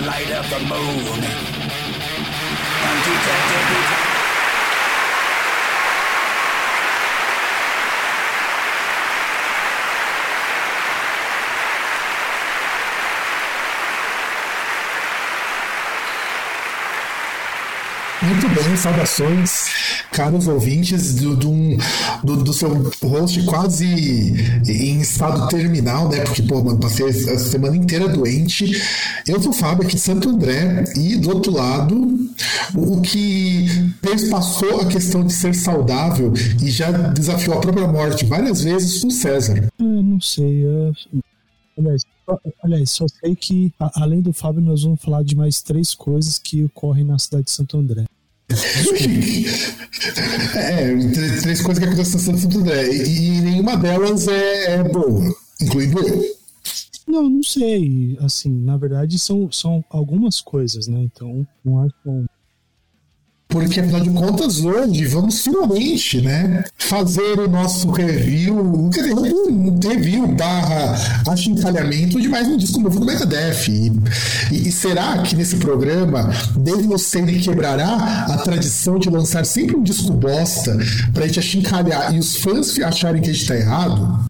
light of the moon. Undetected. Muito bem, saudações, caros ouvintes do, do, do, do seu host quase em estado terminal, né? Porque, pô, mano, passei a semana inteira doente. Eu sou o Fábio aqui de Santo André e do outro lado, o, que perspassou a questão de ser saudável e já desafiou a própria morte várias vezes, o César. Eu não sei. Eu... Aliás, aliás, só sei que, além do Fábio, nós vamos falar de mais três coisas que ocorrem na cidade de Santo André. É, três três coisas que acontecem em Santo André e, e nenhuma delas é, é boa, incluindo eu. Não, não sei. Assim, na verdade, são, são algumas coisas, né? Então, não acho bom. Porque, afinal de contas, hoje vamos finalmente, né, fazer o nosso review, quer dizer, um review barra achincalhamento de mais um disco novo do Megadeth. E, e- será que nesse programa, desde você ele quebrará a tradição de lançar sempre um disco bosta pra gente achincalhar e os fãs acharem que a gente tá errado?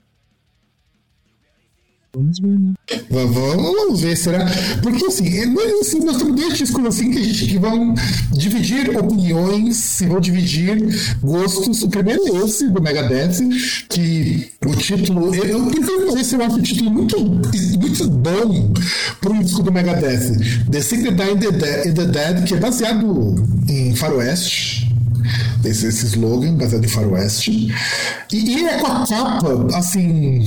Vamos ver, né? Va- Vamos, ver, será? Porque assim, é- nós, assim, nós temos dois discos assim que a gente que vão dividir opiniões e vão dividir gostos. O primeiro é esse, do Megadeth, que o título. Eu, eu, eu, esse eu acho o título muito, muito bom para um disco do Megadeth. The Secret Die in the, Dead, in the Dead, que é baseado em Faroeste esse, esse slogan baseado em faroeste. E, e é com a capa, assim.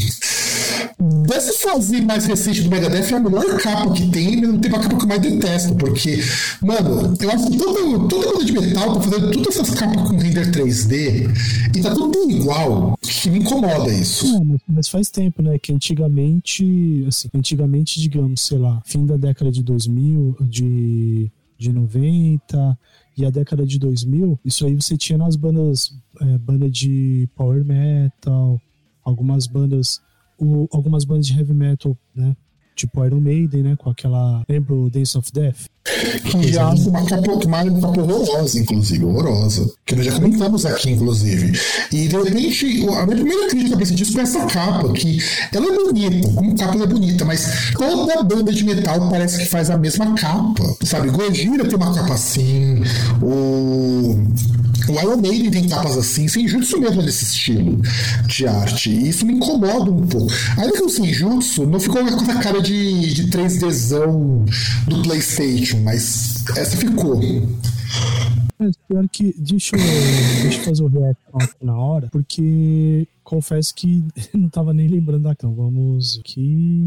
Desse sozinho mais recente do Megadeth é a melhor capa que tem, mas não tem uma capa que eu mais detesto, porque, mano, eu acho que todo, toda banda de metal tá fazendo todas essas capas com render 3D e tá tudo igual que me incomoda isso. Mas, mas faz tempo, né? Que antigamente, assim, antigamente, digamos, sei lá, fim da década de 2000, de, de 90 e a década de 2000, isso aí você tinha nas bandas, é, banda de power metal, algumas bandas, o, algumas bandas de heavy metal, né? Tipo Iron Maiden, né? Com aquela. Lembra o Days of Death? Que já acho uma capa, uma, uma capa horrorosa, inclusive, horrorosa. Que nós já comentamos aqui, inclusive. E de repente, a minha primeira crítica pra esse disco é essa capa, que ela é bonita, como capa ela é bonita, mas toda banda de metal parece que faz a mesma capa. Sabe, Gojira tem uma capa assim, o. O Iron Maiden tem capas assim, Senjutsu mesmo é desse estilo de arte. E isso me incomoda um pouco. Ainda que o Senjutsu não ficou com essa cara de, de 3Dzão do PlayStation, mas essa ficou. Mas pior que. Deixa eu, deixa eu fazer o reaction aqui na hora, porque confesso que não tava nem lembrando da capa. Vamos aqui.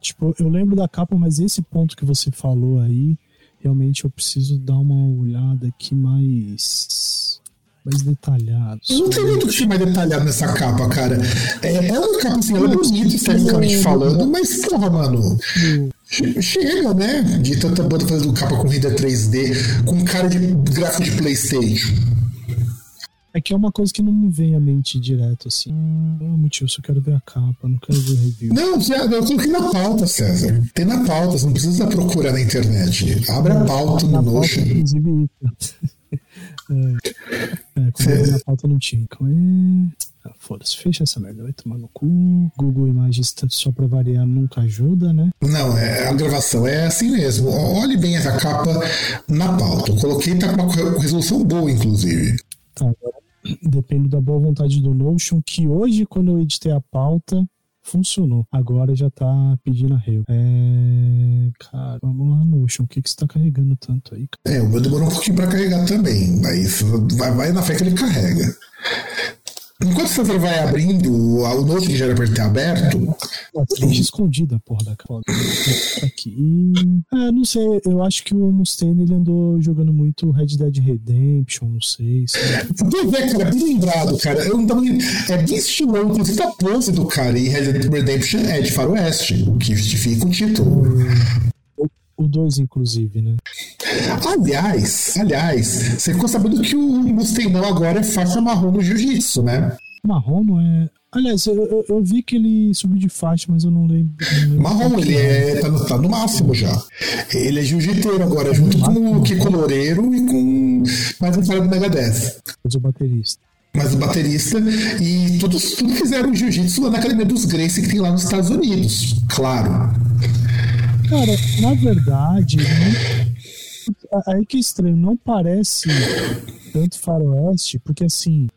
Tipo, eu lembro da capa, mas esse ponto que você falou aí, realmente eu preciso dar uma olhada aqui mais. mais detalhado. Não tem muito que mais detalhado nessa capa, cara. É, é uma capa assim, ela é bonita esteticamente falando, mas, porra, mano. Che- Chega, né? De tanta banda fazendo capa render 3D, com cara de gráfico de PlayStation. É que é uma coisa que não me vem à mente direto, assim. Não é motivo, eu só quero ver a capa, não quero ver o review. Não, já, eu coloquei na pauta, César. Tem na pauta, você não precisa procurar na internet. Abre a pauta no Notion. inclusive, é, é, como vi na pauta não tinha. Então, é... ah, Foda-se, fecha essa merda, vai tomar no cu. Google Imagens, tá- só pra variar, nunca ajuda, né? Não, é, a gravação é assim mesmo. Olhe bem essa capa na pauta. Eu coloquei, tá com uma resolução boa, inclusive. Tá, depende da boa vontade do Notion, que hoje, quando eu editei a pauta, funcionou. Agora já tá pedindo arrego. É. Cara, vamos lá, Notion. O que, que você tá carregando tanto aí? cara? É, o meu demorou um pouquinho pra carregar também. Mas vai, vai na fé que ele carrega. Enquanto o César vai abrindo o, o note que já era pra ter aberto, A frente escondida, porra da cara. Aqui. É, não sei, eu acho que o Mustaine ele andou jogando muito Red Dead Redemption, não sei. Pois é, cara, bem lembrado, cara. Eu não tava... É bem estilão, inclusive a pose do cara. E Red Dead Redemption é de faroeste, o que justifica o título. O 2, inclusive, né? Aliás, aliás, você ficou sabendo que o Mustangão agora é faixa marrom no jiu-jitsu, né? Marrom é. Aliás, eu, eu, eu vi que ele subiu de faixa, mas eu não lembro. não lembro Marrom, ele é, tá, no, tá no máximo já. Ele é jiu-jiteiro agora, junto com o Kiko Loureiro e com mais um cara do Megadeth. Mas o baterista. Mas o baterista, e todos, tudo fizeram jiu-jitsu lá na academia dos Gracie que tem lá nos Estados Unidos, claro. Cara, na verdade, não- aí que é estranho, não parece tanto faroeste, porque assim,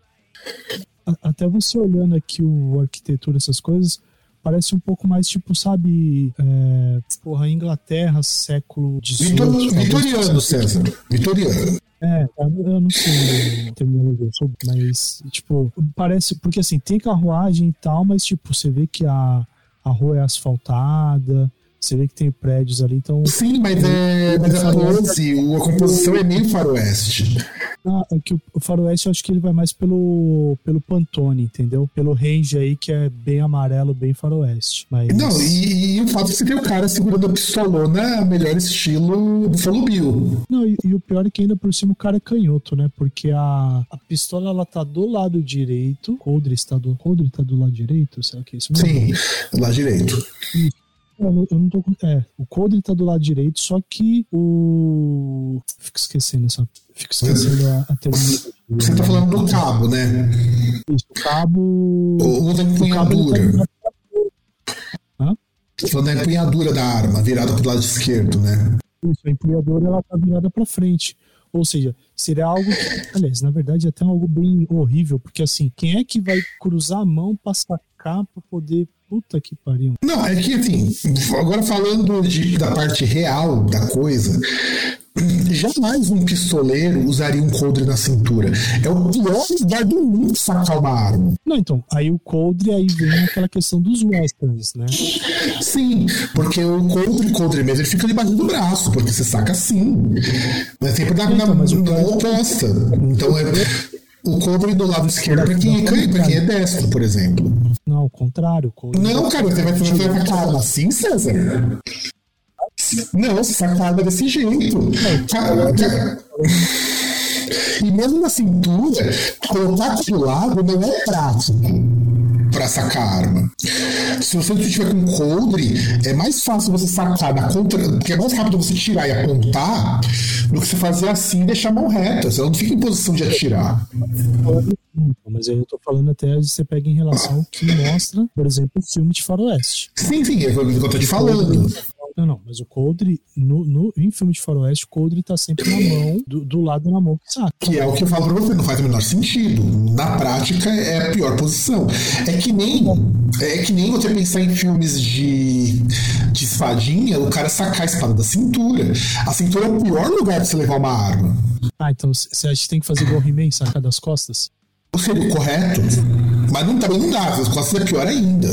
até você olhando aqui o a arquitetura, essas coisas, parece um pouco mais tipo, sabe, é, porra, Inglaterra, século XVIII. Vitoriano, César. Vitoriano. É, eu não sei terminologia, mas, tipo, parece, porque assim, tem carruagem e tal, mas, tipo, você vê que a, a rua é asfaltada, você vê que tem prédios ali, então. Sim, mas, é, mas a pose, o- a composição é meio faroeste. Ah, é que o, faroeste eu acho que ele vai mais pelo, pelo Pantone, entendeu? Pelo range aí que é bem amarelo, bem faroeste. Mas, Não, e, e o fato de você ter o cara segurando a pistolona, melhor estilo Buffalo Bill. Não, e, e o pior é que ainda por cima o cara é canhoto, né? Porque a, a pistola ela tá do lado direito, o coldre está do, coldre tá do lado direito, será que é isso mesmo? Sim, lá direito. Eu eu não tô com. É, o coldre tá do lado direito, só que o. Fico esquecendo essa. Fico esquecendo a, a terminologia. Você tá falando do cabo, né? Isso, o cabo. O, o da tá empunhadura. Hã? Tô falando da empunhadura da arma, virada pro lado esquerdo, né? Isso, a empilhadora ela tá virada para frente. Ou seja, seria algo que, aliás, na verdade é até algo bem horrível, porque assim, quem é que vai cruzar a mão pra sacar pra poder. Puta que pariu. Não, é que assim, agora falando de- da parte real da coisa, jamais um pistoleiro usaria um coldre na cintura. É o pior lugar do mundo sacar uma arma. Não, então, aí o coldre aí vem aquela questão dos westerns, né? Sim, porque o coldre, coldre mesmo, ele fica debaixo do braço, porque você saca assim. Mas sempre dá na, Então, na oposta. Então é o coldre do lado esquerdo para quem, é, pra quem é destro, por exemplo. Não, ao contrário. Não, cara, você vai, você vai sacar a arma assim, César? Não, você saca a arma desse jeito. Cara, cara, E mesmo na cintura, colocar pro lado não é prático para sacar a arma. Se você estiver com coldre, é mais fácil você sacar na contra. Porque é mais rápido você tirar e apontar do que você fazer assim e deixar a mão reta. Você não fica em posição de atirar. Mas aí eu tô falando até de você pega em relação ao que mostra, por exemplo, o filme de faroeste. Sim, sim, é o que eu tô te falando. Não, não, mas o coldre, no, no, em filme de faroeste, o coldre tá sempre na mão, do, do lado da mão que saca. Que é o que eu falo pra você, não faz o menor sentido. Na prática é a pior posição. É que nem, é que nem você pensar em filmes de, de espadinha, o cara sacar a espada da cintura. A cintura é o pior lugar pra você levar uma arma. Ah, então você acha que tem que fazer igual He-Man, sacar das costas? Seria o correto, mas não, também não dá, as costas é pior ainda.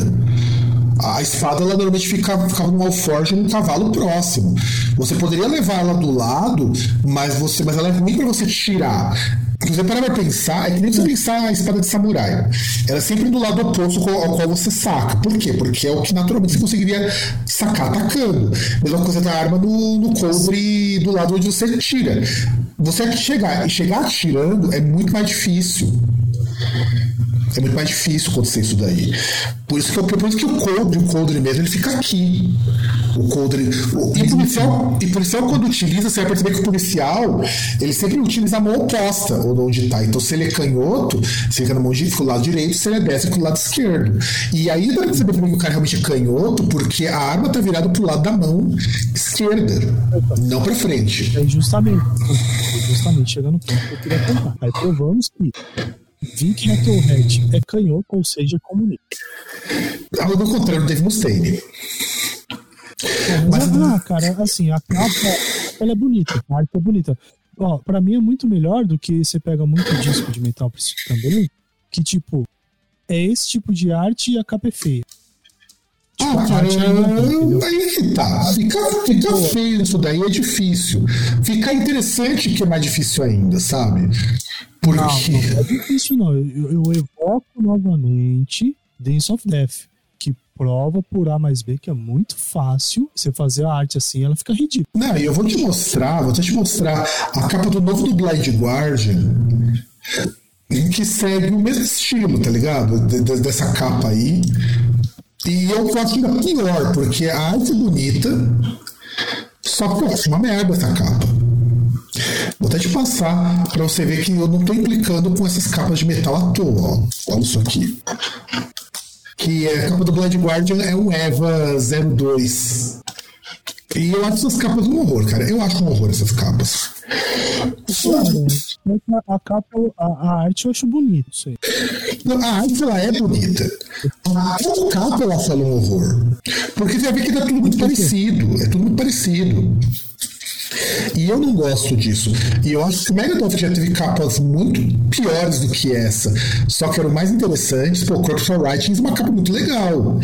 A espada ela normalmente fica, ficava num alforje num cavalo próximo. Você poderia levar ela do lado, mas, você, mas ela é ruim para você tirar. Se você parar pra pensar, é que nem você pensar a espada de samurai. Ela é sempre do lado oposto ao qual você saca. Por quê? Porque é o que naturalmente você conseguiria sacar atacando. Mesma coisa da arma no, no coldre do lado onde você tira. Você chegar, chegar atirando é muito mais difícil. É muito mais difícil acontecer isso daí. Por isso que, eu- por isso que o coldre, o coldre mesmo, ele fica aqui. O coldre. O, e, policial, e policial, quando utiliza, você vai perceber que o policial, ele sempre utiliza a mão oposta, ou onde tá. Então, se ele é canhoto, você fica na mão de, o lado direito, se ele é destro, com o lado esquerdo. E aí dá pra perceber que o cara realmente é canhoto, porque a arma tá virada pro lado da mão esquerda, não pra frente. Aí justamente, justamente chegando no ponto que eu queria contar. Aí provamos que Vink Metalhead é canhoto, ou seja, comunista. Ao contrário do Dave Mustaine. Mas, ah, cara, assim, a capa, ela é bonita, a arte é bonita. Ó, pra mim é muito melhor do que você pega muito disco de metal também, que tipo, é esse tipo de arte e a capa é feia. Ah, cara, é aí que tá. Ficar, ficar feio isso daí é difícil. Ficar interessante que é mais difícil ainda, sabe? Porque. Não, não é difícil não. Eu, eu evoco novamente Dance of Death, que prova por A mais B que é muito fácil você fazer a arte assim, ela fica ridícula. Não, e eu vou te mostrar, vou até te mostrar a capa do novo do Blind Guardian, que segue o mesmo estilo, tá ligado? De- de- dessa capa aí. E eu acho ainda pior, porque a arte é bonita, só que eu acho uma merda essa capa. Vou até te passar pra você ver que eu não tô implicando com essas capas de metal à toa, ó. Olha isso aqui. Que é a capa do Blind Guardian é um Eva 02. E eu acho essas capas um horror, cara. Eu acho um horror essas capas. A, a capa, a, a arte eu acho bonito isso aí. Não, a arte ela é bonita. A capa ela fala um horror. Porque você ver que tá tudo muito parecido. É tudo muito parecido. E eu não gosto disso. E eu acho que o Megadeth já teve capas muito piores do que essa. Só que eram mais interessantes. Pô, Corpse Writings é uma capa muito legal.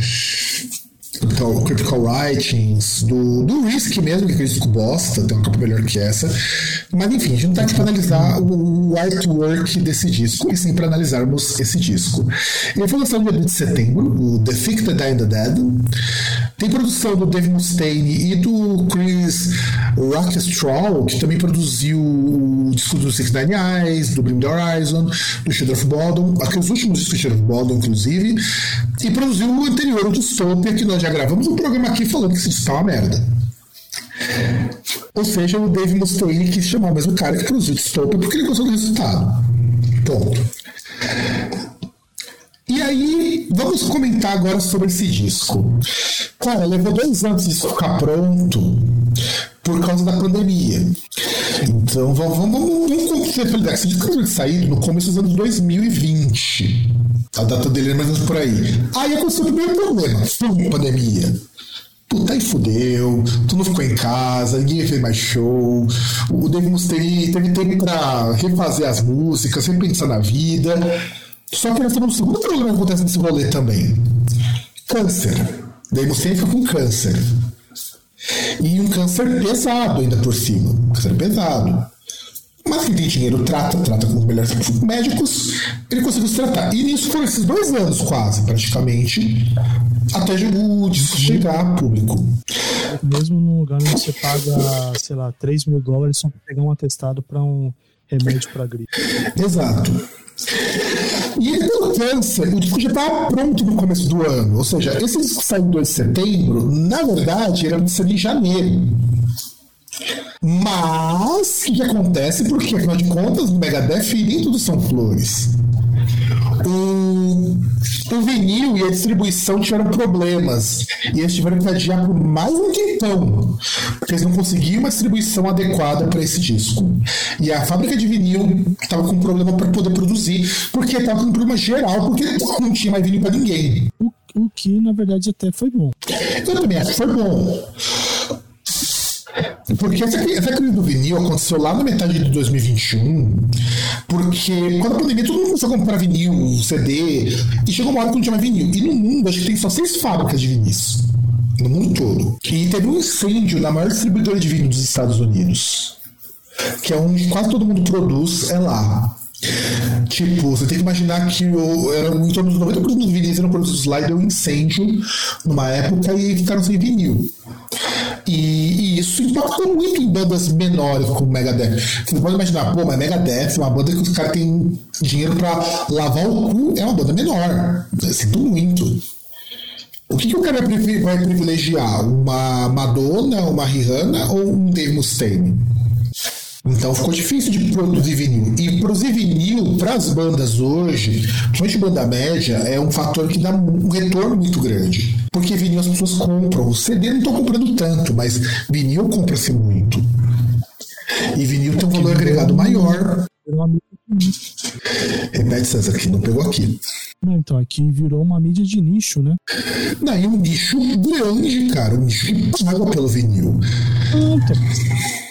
Então, Critical Writings, do, do Risk mesmo, que é disco bosta, tem uma capa melhor que essa. Mas enfim, a gente não tá aqui para analisar o, o artwork desse disco, e sim para analisarmos esse disco. Ele foi lançado no dia 2 de setembro, o The Thick, The the Dead. Tem produção do Dave Mustaine e do Chris Rockstraw, que também produziu o disco do Six Nine Eyes, do Bring the Horizon, do Shadow of Bodom, aqueles últimos discos do Shadow of Bodom, inclusive, e produziu o anterior, o Dystopia, que nós já gravamos um programa aqui falando que esse disco tá uma merda. Ou seja, o Dave Mustaine quis chamar o mesmo cara que produziu Dystopia porque ele gostou do resultado. Ponto. E aí, vamos comentar agora sobre esse disco. Cara, levou dois anos isso ficar pronto por causa da pandemia. Então, vamos, vamos, vamos considerar que esse disco saído no começo dos anos 2020. A data dele é mais ou menos por aí. Aí aconteceu o primeiro problema, foi pandemia. Puta, aí fudeu, tu não ficou em casa, ninguém fez mais show. O Dave Mustaine teve tempo pra refazer as músicas, repensar na vida. Só que nós temos um segundo problema que acontece nesse rolê também. Câncer. Dave Mustaine fica com câncer. E um câncer pesado ainda por cima. Um câncer pesado. Mas quem tem dinheiro trata, trata com os melhores médicos, ele conseguiu se tratar. E nisso foram esses dois anos quase, praticamente, até o disco chegar a público. Mesmo num lugar onde você paga, sei lá, 3 mil dólares só pra pegar um atestado pra um remédio pra gripe. Exato. E ele pelo câncer, o disco já estava pronto no começo do ano. Ou seja, esse disco saiu em 2 de setembro, na verdade, era de sair em janeiro. Mas, o que, acontece? Porque, afinal de contas, no Megadeth nem tudo são flores. O, o vinil e a distribuição tiveram problemas. E eles tiveram que adiar por mais um tempão. Porque eles não conseguiam uma distribuição adequada para esse disco. E a fábrica de vinil estava com problema para poder produzir. Porque estava com um problema geral, porque não tinha mais vinil para ninguém. O, o que, na verdade, até foi bom. Eu também acho que foi bom. Porque essa, essa crise do vinil aconteceu lá na metade de 2021, porque quando a pandemia todo mundo começou a comprar vinil, CD, e chegou uma hora que não tinha mais vinil. E no mundo, acho que tem só seis fábricas de vinis. No mundo todo. E teve um incêndio na maior distribuidora de vinil dos Estados Unidos, que é onde quase todo mundo produz, é lá. Tipo, você tem que imaginar que o, era em torno dos 90% dos vinis eram produzidos lá e deu um incêndio numa época e ficaram sem vinil. E, e isso impactou muito em bandas menores como Megadeth. Você pode imaginar, pô, mas Megadeth é uma banda que os caras têm dinheiro pra lavar o cu, é uma banda menor. Eu sinto muito. O que, que o cara vai privilegiar? Uma Madonna, uma Rihanna ou um Dave Mustaine? Então ficou difícil de produzir vinil. E produzir vinil para as bandas hoje, principalmente banda média, é um fator que dá um retorno muito grande. Porque vinil as pessoas compram. O CD não estão comprando tanto, mas vinil compra-se muito. E vinil tem um valor agregado maior. Repete, César, que não pegou aqui. Não, então, aqui virou uma mídia de nicho, né? Não, e um nicho grande, cara. Um nicho que paga pelo vinil. Ah, então.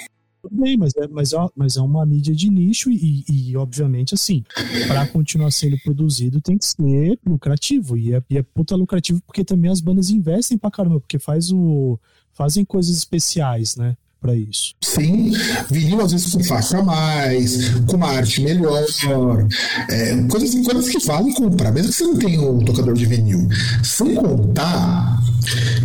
Tudo bem, mas é, mas, é, mas é uma mídia de nicho e, e obviamente, assim, para continuar sendo produzido tem que ser lucrativo. E é, e é puta lucrativo porque também as bandas investem pra caramba, porque faz o, fazem coisas especiais, né? Para isso. Sim, vinil às vezes com faixa a mais, com uma arte melhor, é, coisas, coisas que valem comprar, mesmo que você não tenha um tocador de vinil. Sem contar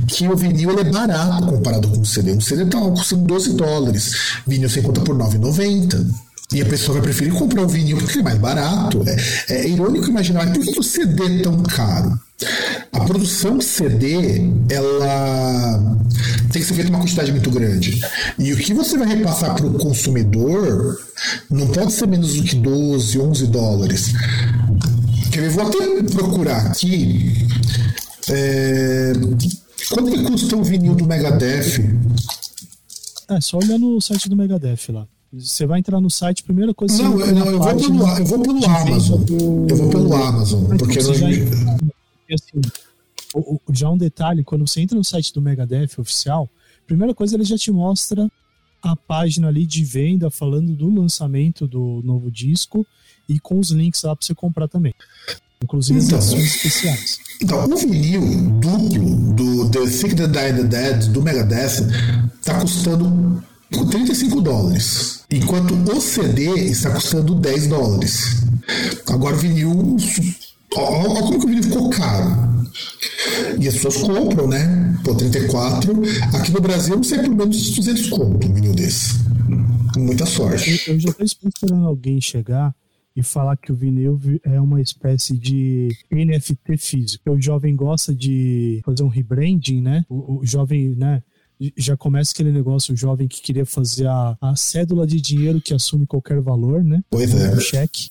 que o vinil é barato comparado com o CD. O CD está custando 12 dólares, vinil você encontra por 9,90. E a pessoa vai preferir comprar o vinil porque é mais barato. É, é irônico imaginar por que o CD é tão caro. A produção de CD, ela tem que ser feita uma quantidade muito grande. E o que você vai repassar para o consumidor não pode ser menos do que 12, 11 dólares. Quer ver? Vou até procurar aqui. É... Quanto que custa um vinil do Megadeth? É, só olhar no site do Megadeth lá. Você vai entrar no site, primeira coisa Não, eu, não, eu, vou pelo, eu vou pelo Amazon. Eu vou pelo Amazon. Porque então, já, assim, o, o, já um detalhe, quando você entra no site do Megadeth oficial, primeira coisa ele já te mostra a página ali de venda falando do lançamento do novo disco e com os links lá para você comprar também. Inclusive então, as edições especiais. Então, o vinil duplo do The Sick, The Die, The Dead do Megadeth tá custando 35 dólares, enquanto o CD está custando 10 dólares. Agora o vinil, olha como que o vinil ficou caro. E as pessoas compram, né? Pô, 34. Aqui no Brasil não sei pelo menos 200 conto um vinil desse. Muita sorte. Eu, eu já estou esperando alguém chegar e falar que o vinil é uma espécie de NFT físico. O jovem gosta de fazer um rebranding, né? O, o jovem, né? Já começa aquele negócio, o jovem que queria fazer a, a cédula de dinheiro que assume qualquer valor, né? Pois é. O cheque.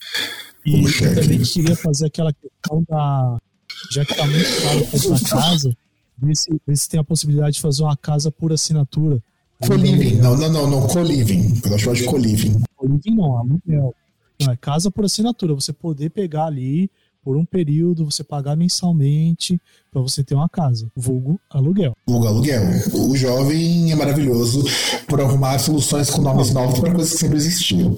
E, cheque. também queria fazer aquela questão da. Já que tá muito caro comprar casa, ver se, ver se tem a possibilidade de fazer uma casa por assinatura. Co-living. Não, não, não, não. Co-living. Eu acho de co-living. Co-living não, aluguel. Não, é casa por assinatura. Você poder pegar ali por um período, você pagar mensalmente para você ter uma casa. Vulgo aluguel. Vulgo aluguel. O jovem é maravilhoso por arrumar soluções com nomes novos para coisas que sempre existiam.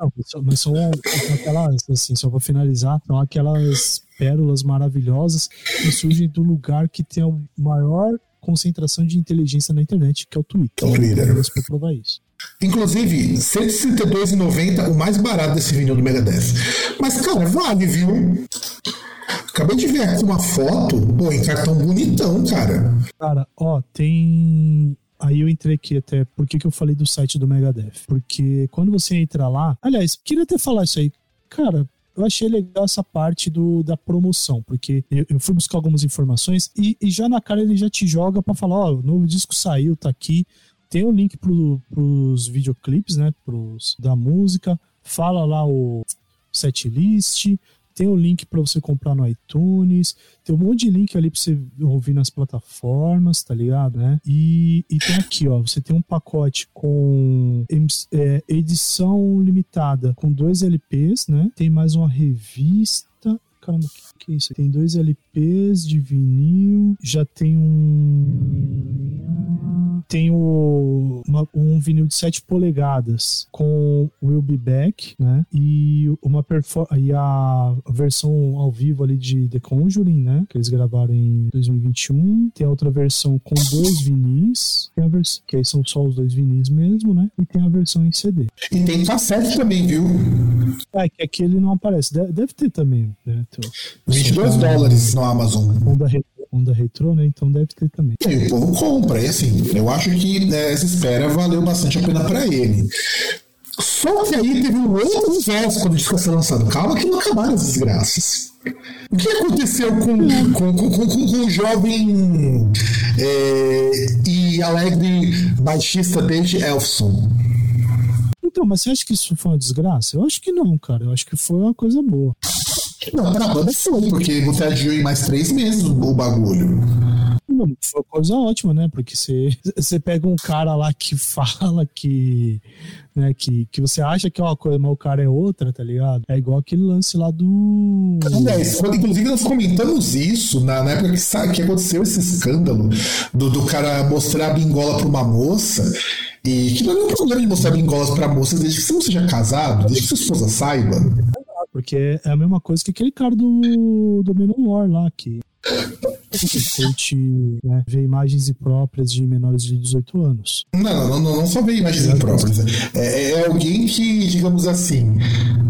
Não, mas são, são aquelas, assim, só para finalizar, são aquelas pérolas maravilhosas que surgem do lugar que tem a maior concentração de inteligência na internet, que é o Twitter. O Twitter. Para provar isso. Inclusive, 162,90 o mais barato desse vinil do Megadeth. Mas, cara, vale, viu? Acabei de ver aqui uma foto, pô, em cartão bonitão, cara. Cara, ó, tem. Aí eu entrei aqui até. Por que, que eu falei do site do Megadeth? Porque quando você entra lá. Aliás, queria até falar isso aí. Cara, eu achei legal essa parte do, da promoção, porque eu, eu fui buscar algumas informações e, e, já na cara ele já te joga para falar: ó, o novo disco saiu, tá aqui. Tem o link pro, pros videoclipes, né? Pros, da música. Fala lá o setlist. Tem o link para você comprar no iTunes. Tem um monte de link ali para você ouvir nas plataformas, tá ligado? Né? E, e tem aqui, ó. Você tem um pacote com é, edição limitada com dois LPs, né? Tem mais uma revista caramba, o que, que é isso? Tem dois LPs de vinil, já tem um. Tem o, uma, um vinil de 7 polegadas com Will Be Back, né? E uma e a versão ao vivo ali de The Conjuring, né? Que eles gravaram em 2021. Tem a outra versão com dois vinis, tem a vers... que aí são só os dois vinis mesmo, né? E tem a versão em CD. E tem cassete também, viu? É, que aqui ele não aparece. Deve, deve ter também, né? 22 tá... dólares no Amazon. Onda, onda retrô, né? Então deve ter também. E o povo compra, e assim, eu acho que né, essa espera valeu bastante a pena para ele. Só que aí teve um outro universo quando o disco foi lançado. Calma que não acabaram as desgraças. O que aconteceu com, com, com, com, com o jovem é, e alegre baixista Dave Elfson? Então, mas você acha que isso foi uma desgraça? Eu acho que não, cara. Eu acho que foi uma coisa boa. Não, pra banda foi, porque você adiou em mais três meses o bagulho. Não, foi coisa ótima, né? Porque você, pega um cara lá que fala que, né, que, que você acha que é uma coisa, mas o cara é outra, tá ligado? É igual aquele lance lá do. Aliás, inclusive nós comentamos isso na, na época que, sabe, que aconteceu esse escândalo do, do cara mostrar a bingola pra uma moça. E que não é nenhum problema de mostrar bingolas pra moças desde que você não seja casado, desde que sua esposa saiba. Porque é a mesma coisa que aquele cara do, do Menor lá, que curte né, ver imagens impróprias de menores de 18 anos. Não, não, não, não só ver imagens impróprias. É, é alguém que, digamos assim,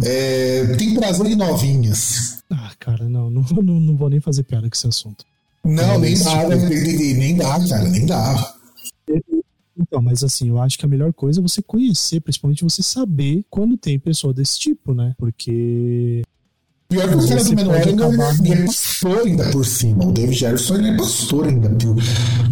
é, tem prazer em novinhas. Ah, cara, não, não, não, não vou nem fazer piada com esse assunto. Não, nem dá, nem, nem dá, cara, nem dá. Então, mas assim, eu acho que a melhor coisa é você conhecer, principalmente você saber quando tem pessoa desse tipo, né? Porque Pior que o cara do ainda ele é pastor ainda por cima. O David Jefferson ele é pastor ainda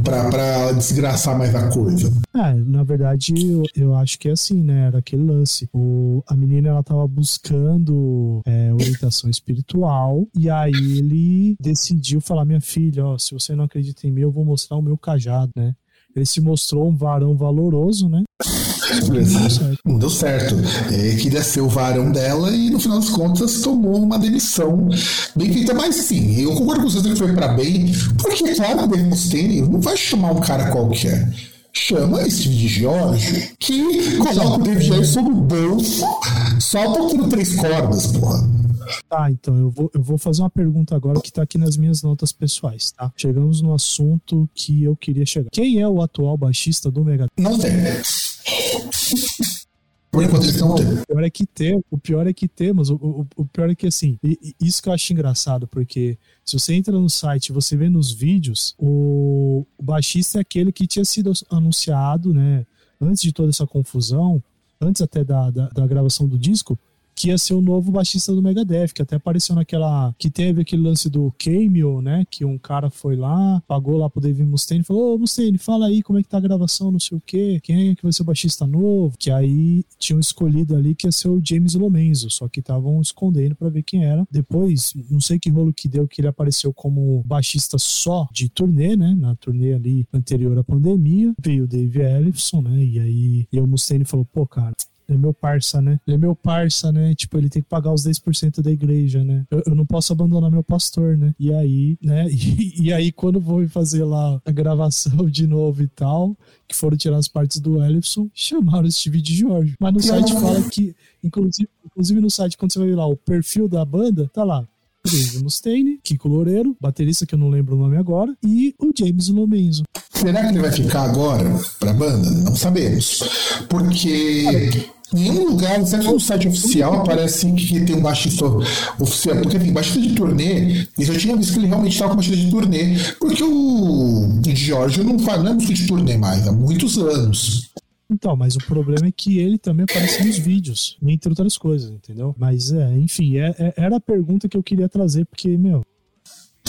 pra, pra desgraçar mais a coisa. É, na verdade, eu, eu acho que é assim, né? Era aquele lance. O, a menina, ela tava buscando é, orientação espiritual e aí ele decidiu falar, minha filha, ó, se você não acredita em mim, eu vou mostrar o meu cajado, né? Ele se mostrou um varão valoroso, né? Não deu certo. É, queria ser o varão dela e, no final das contas, tomou uma demissão bem feita. Mas, sim, eu concordo com vocês que foi para bem, porque, claro, o Dave Mustaine não vai chamar um cara qualquer chama Steve de Giorgio, que coloca o David Jefferson no bolso só tocando três cordas, porra. Tá, então eu vou, eu vou fazer uma pergunta agora que tá aqui nas minhas notas pessoais, tá? Chegamos no assunto que eu queria chegar. Quem é o atual baixista do Megadeth? Não tem. Por enquanto eles tem. O pior é que tem, o pior é que temos, o, o, o pior é que assim, isso que eu acho engraçado, porque se você entra no site e você vê nos vídeos, o, o baixista é aquele que tinha sido anunciado, né, antes de toda essa confusão, antes até da, da, da gravação do disco, que ia ser o novo baixista do Megadeth, que até apareceu naquela. que teve aquele lance do Cameo, né? Que um cara foi lá, pagou lá pro Dave Mustaine e falou: Ô Mustaine, fala aí como é que tá a gravação, não sei o quê, quem é que vai ser o baixista novo? Que aí tinham escolhido ali que ia ser o James Lomenzo, só que estavam escondendo para ver quem era. Depois, não sei que rolo que deu, que ele apareceu como baixista só de turnê, né? Na turnê ali anterior à pandemia. Veio o Dave Ellison, né? E aí e o Mustaine falou: pô, cara é meu parça, né? Ele é meu parça, né? Tipo, ele tem que pagar os 10% da igreja, né? Eu, eu, não posso abandonar meu pastor, né? E aí, né? E, e, aí, quando vou fazer lá a gravação de novo e tal, que foram tirar as partes do Ellison, chamaram o Steve de Jorge. Mas no site fala que, inclusive, inclusive no site, quando você vai ver lá o perfil da banda, tá lá. Dave Mustaine, Kiko Loureiro, baterista que eu não lembro o nome agora, e o James Lomenzo. Será que ele vai ficar agora pra banda? Não sabemos. Porque nenhum lugar, até no site oficial, aparece que tem um baixista oficial. Porque tem baixista de turnê, e eu tinha visto que ele realmente estava com baixista de turnê. Porque o, Giorgio não faz, não é música de turnê mais, há muitos anos. Então, mas o problema é que ele também aparece nos vídeos, entre outras coisas, entendeu? Mas, é, enfim, é, é, era a pergunta que eu queria trazer, porque, meu,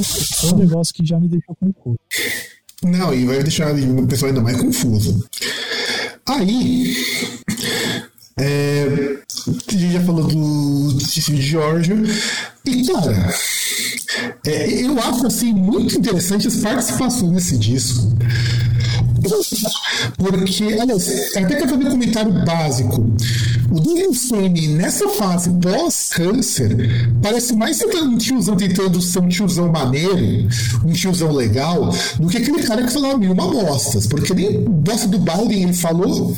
foi um negócio que já me deixou confuso. Não, e vai deixar o pessoal ainda mais confuso. Aí, é, a gente já falou do Steve Giorgio. E, cara, é, eu acho assim, muito interessante as participações nesse disco. Porque, aliás, até quero fazer um comentário básico. O Dave Mustaine, nessa fase pós-câncer, parece mais um tiozão tentando ser um tiozão maneiro, um tiozão legal, do que aquele cara que falava mil uma bostas. Porque nem bosta do Biden ele falou.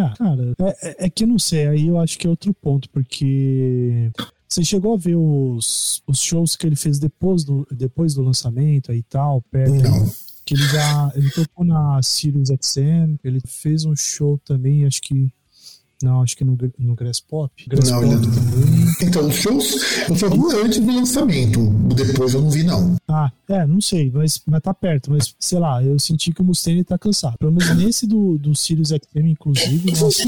Ah, cara, é, é, é que não sei, aí eu acho que é outro ponto, porque você chegou a ver os, os shows que ele fez depois do, depois do lançamento aí e tal, perto? Não. Que ele já ele tocou na Sirius XM, ele fez um show também, acho que não, acho que no, no Grass Pop. Grass não, Pop ele... também. Então, os shows eu só vi antes do lançamento. Depois eu não vi, não. Ah, é, não sei, mas, mas tá perto. Mas, sei lá, eu senti que o Mustaine tá cansado. Pelo menos nesse do, do Sirius XM, inclusive. Nossa,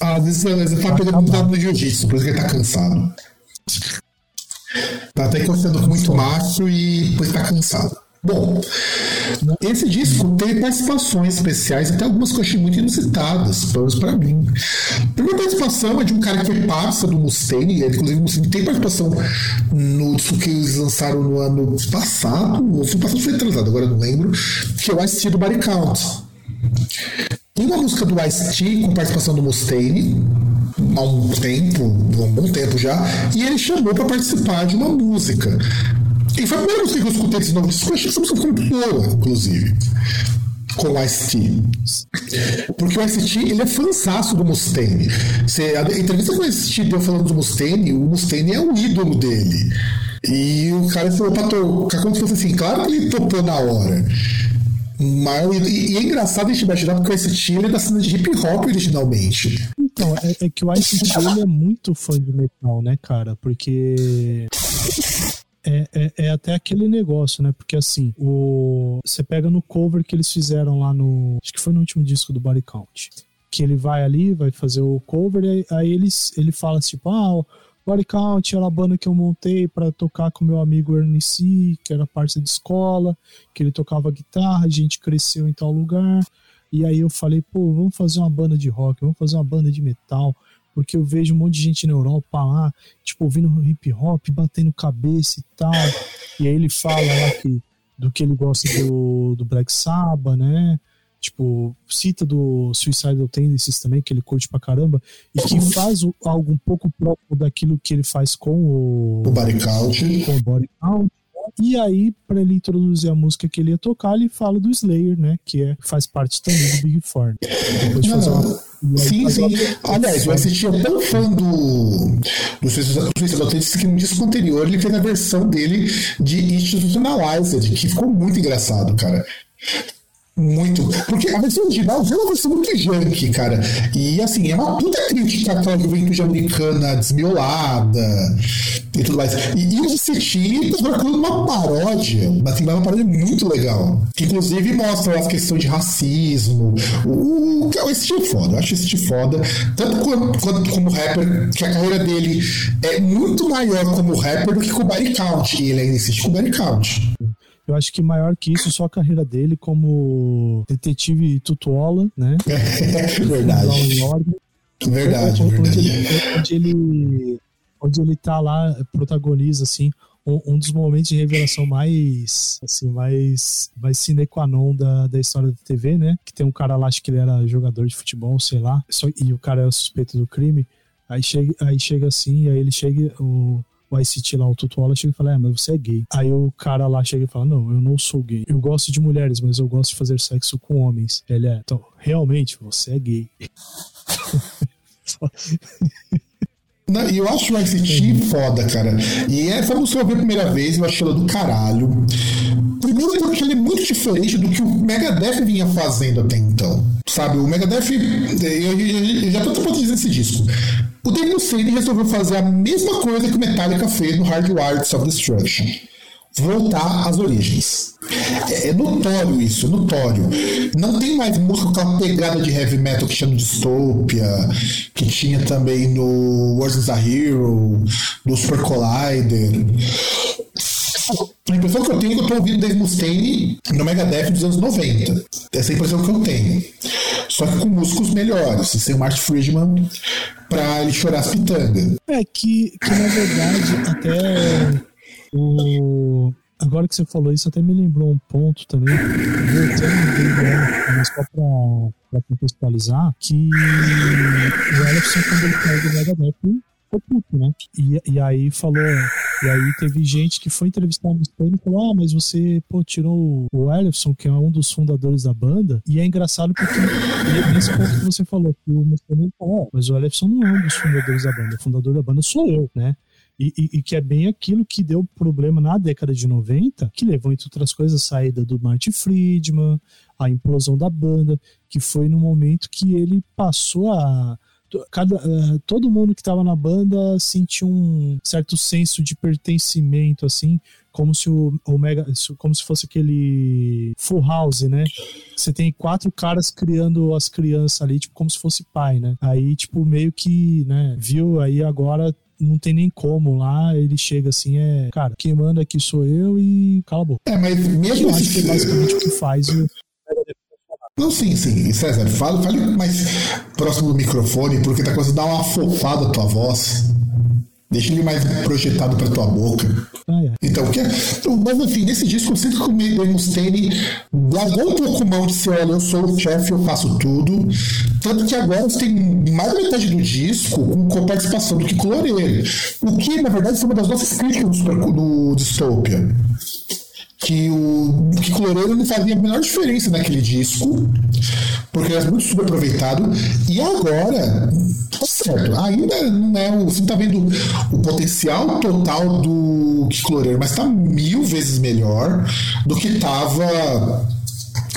ah, às vezes ele tá pegando muito no jiu-jitsu, por isso que ele tá cansado. Tá até com muito macho e depois tá cansado. Bom, esse disco tem participações especiais, até algumas que eu achei muito inusitadas, pelo menos pra mim. A primeira participação é de um cara que foi parça do Mustaine, inclusive o Mustaine tem participação no disco que eles lançaram no ano passado, ou foi passado foi atrasado, agora não lembro, que é o Ice-T do Body Count. Tem uma música do Ice-T com participação do Mustaine, há um tempo, há um bom tempo já, e ele chamou para participar de uma música. E foi a primeira música que eu escutei desse novo eu achei essa música muito boa, inclusive. Com o Ice-T. Porque o Ice-T, ele é fansaço do Mustaine. Você, a entrevista que o Ice-T deu falando do Mustaine, o Mustaine é o ídolo dele. E o cara falou pra tocar como se fosse assim, claro que ele topou na hora. Mas, e, e é engraçado a gente imaginar porque o Ice-T ele é da cena de hip hop originalmente. Então, é, é que o Ice-T ele é muito fã de metal, né, cara? Porque é, é, é, até aquele negócio, né? Porque assim, o você pega no cover que eles fizeram lá no. Acho que foi no último disco do Body Count. Que ele vai ali, vai fazer o cover, aí, aí eles, ele fala tipo, ah, o Body Count era a banda que eu montei para tocar com meu amigo Ernie C, que era parceiro de escola, que ele tocava guitarra, a gente cresceu em tal lugar. E aí eu falei, pô, vamos fazer uma banda de rock, vamos fazer uma banda de metal porque eu vejo um monte de gente na Europa lá, tipo, ouvindo hip hop, batendo cabeça e tal. E aí ele fala lá que, do que ele gosta do, do Black Sabbath, né? Tipo, cita do Suicidal Tendencies também, que ele curte pra caramba, e que faz algo um pouco próprio daquilo que ele faz com o. O Body Count. Com o Body Count. E aí, para ele introduzir a música que ele ia tocar, ele fala do Slayer, né? Que é, faz parte também do Big Four. Depois de fazer uma Sim, sim. Aliás, eu assisti tão fã do, do Suicide Tendencies que no disco anterior ele fez a versão dele de Institutionalized, que ficou muito engraçado, cara. Muito. Porque a versão original é uma versão muito junk, cara. E assim, é uma puta crítica àquela juventude americana desmiolada e tudo mais. E, e o City transformou uma paródia, assim, uma paródia muito legal. Que inclusive mostra as questões de racismo. O, o, esse tipo foda, eu acho esse tipo foda. Tanto quanto, quanto como rapper, que a carreira dele é muito maior como rapper do que com o Barry Count. E ele ainda insiste com o Barry Count. Eu acho que maior que isso, só a carreira dele como detetive Tutuola, né? verdade. Verdade, onde, verdade. Ele, onde, ele, onde ele tá lá, protagoniza, assim, um, dos momentos de revelação mais, assim, mais, mais sine qua non da, da história da TV, né? Que tem um cara lá, acho que ele era jogador de futebol, sei lá, só, e o cara era suspeito do crime. Aí chega, aí chega assim, aí ele chega, o, o ICT lá, o Tutuola, chega e fala: É, mas você é gay. Aí o cara lá chega e fala: Não, eu não sou gay. Eu gosto de mulheres, mas eu gosto de fazer sexo com homens. Ele é, então, realmente, você é gay. Não, eu acho o ICT foda, cara. E música eu vi a primeira vez, eu achei ela do caralho. Primeiro porque ele é muito diferente do que o Megadeth vinha fazendo até então. Sabe, o Megadeth, eu, eu já tô dizer esse disco. O Dave Mustaine resolveu fazer a mesma coisa que o Metallica fez no Hardwired Self-Destruction. Voltar às origens. É, é, notório isso, é notório. Não tem mais música com aquela pegada de heavy metal que tinha no Dystopia, que tinha também no Wars is a Hero, no Super Collider. A impressão que eu tenho é que eu tô ouvindo Dave Mustaine no Megadeth dos anos 90. Essa é a impressão que eu tenho. Só que com músicos melhores, sem o Mark Friedman pra ele chorar as pitangas. É que, que na verdade até o agora que você falou isso, até me lembrou um ponto também, mas só pra, pra contextualizar, que o Ellison, quando ele caiu do Megadeth, ficou puto, né? E, e aí falou. E aí teve gente que foi entrevistar o Mustaine e falou: Ah, mas você, pô, tirou o Ellison, que é um dos fundadores da banda. E é engraçado porque nesse ponto que você falou, que o Mustaine falou: mas o Ellison não é um dos fundadores da banda. O fundador da banda sou eu, né? E, e, e, que é bem aquilo que deu problema na década de 90, que levou, entre outras coisas, a saída do Martin Friedman, a implosão da banda, que foi no momento que ele passou a cada, uh, todo mundo que estava na banda sentia um certo senso de pertencimento, assim, como se o, o Mega, como se fosse aquele Full House, né? Você tem quatro caras criando as crianças ali, tipo, como se fosse pai, né? Aí, tipo, meio que, né, viu aí agora não tem nem como lá, ele chega assim, é, cara, quem manda aqui sou eu e cala a boca. É, mas mesmo Eu acho esse que é basicamente o que faz o. Não, sim, sim. César, fale, fale mais próximo do microfone, porque tá a dar uma afofada a tua voz. Deixa ele mais projetado pra tua boca. Ah, é. Então, o que é, mas enfim, nesse disco eu sinto que o Dave Mustaine largou um pouco mão de ser, olha, eu sou o chefe, eu faço tudo. Tanto que agora você tem mais da metade do disco com, com participação do Kiko Loureiro. O que, na verdade, foi uma das nossas críticas do, do Dystopia que o Kiko Loureiro não fazia a menor diferença naquele disco, porque era muito subaproveitado, e agora, tá certo, ainda não é o. Você não tá vendo o potencial total do Kiko Loureiro, mas tá mil vezes melhor do que tava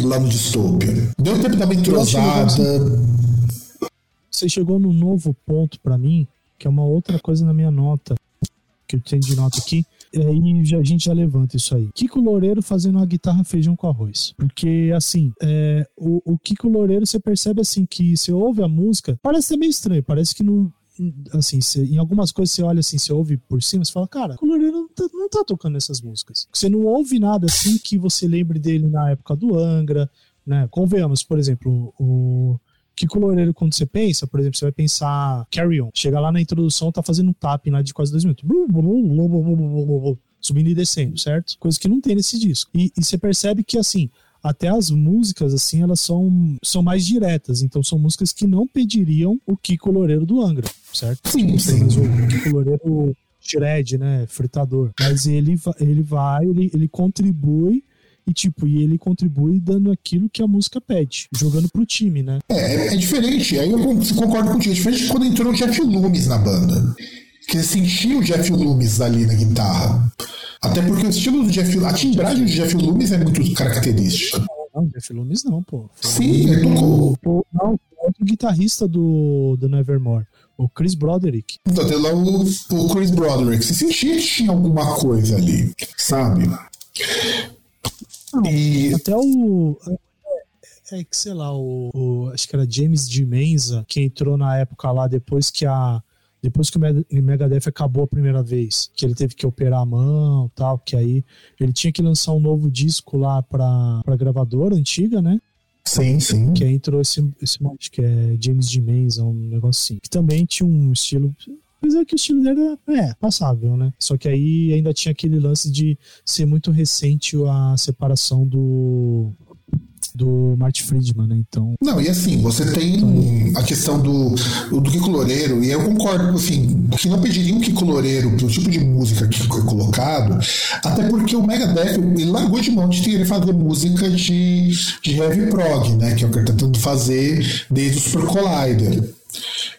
lá no Dystopia. Deu tempo dar uma entrosada. Você chegou num novo ponto pra mim, que é uma outra coisa na minha nota, que eu tenho de nota aqui. E aí já- a gente já levanta isso aí. Kiko Loureiro fazendo uma guitarra feijão com arroz. Porque, assim, é, o, o Kiko Loureiro, você percebe assim que você ouve a música, parece ser meio estranho, parece que não. Assim, você- em algumas coisas você olha assim, você ouve por cima, você fala, cara, o Loureiro não tá, não tá tocando essas músicas. Você não ouve nada assim que você lembre dele na época do Angra, né? Convenhamos, por exemplo, o. Kiko Loureiro, quando você pensa, por exemplo, você vai pensar Carry On. Chega lá na introdução, tá fazendo um tapping lá de quase dois minutos. Subindo e descendo, certo? Coisa que não tem nesse disco. E, e você percebe que, assim, até as músicas, assim, elas são, são mais diretas. Então, são músicas que não pediriam o Kiko Loureiro do Angra, certo? Sim, Pelo sim. o Kiko Loureiro shred, né? Fritador. Mas ele, ele vai, ele, ele contribui e, tipo, e ele contribui dando aquilo que a música pede, jogando pro time, né? É, é diferente. Aí eu con- concordo contigo. É diferente de quando entrou o Jeff Loomis na banda. Que você sentia o Jeff Loomis ali na guitarra. Até porque o estilo do Jeff a timbragem do Jeff Loomis é muito característica. Não, Jeff Loomis não, pô. Sim, ele tocou. Não, outro guitarrista do, do Nevermore, o Chris Broderick. Então, tem lá o, o Chris Broderick. Você sentia que tinha alguma coisa ali, sabe? E Até o. É, é que, sei lá, o, o- Acho que era James de Menza, que entrou na época lá depois que a. Depois que o Meg- Megadeth acabou a primeira vez, que ele teve que operar a mão e tal, que aí ele tinha que lançar um novo disco lá pra, pra gravadora antiga, né? sim, sim. Que aí entrou esse, esse monte, que é James de Menza, um negócio assim. Que também tinha um estilo. Apesar que o estilo dele era é, passável, né? Só que aí ainda tinha aquele lance de ser muito recente a separação do. do Marty Friedman, né? Então. Não, e assim, você tem a questão do, do Kiko Loureiro, e eu concordo, assim, que não pediria um Kiko Loureiro pro tipo de música que foi colocado, até porque o Megadeth, ele largou de mão de querer fazer música de, de heavy prog, né, que é o que ele tá tentando fazer desde o Super Collider.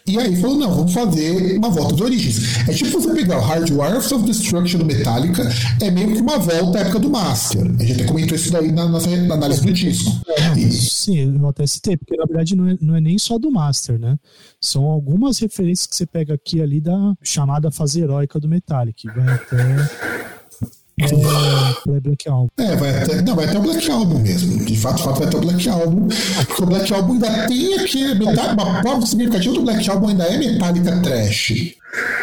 E aí falou, não, vamos fazer uma volta de origens. É tipo você pegar o Hardware of Self-Destruction do Metallica, é meio que uma volta à época do Master. A gente comentou isso daí na nossa análise do disco. E- Sim, eu até citei, porque na verdade não é, não é nem só do Master, né? São algumas referências que você pega aqui ali da chamada fase heróica do Metallica, que vai até. É, Black Album. É, vai até, não, vai até o Black Album mesmo. De fato, de fato, vai até o Black Album. Porque o Black Album ainda tem aquele. Metade, uma prova significativa do Black Album ainda é Metallica Trash.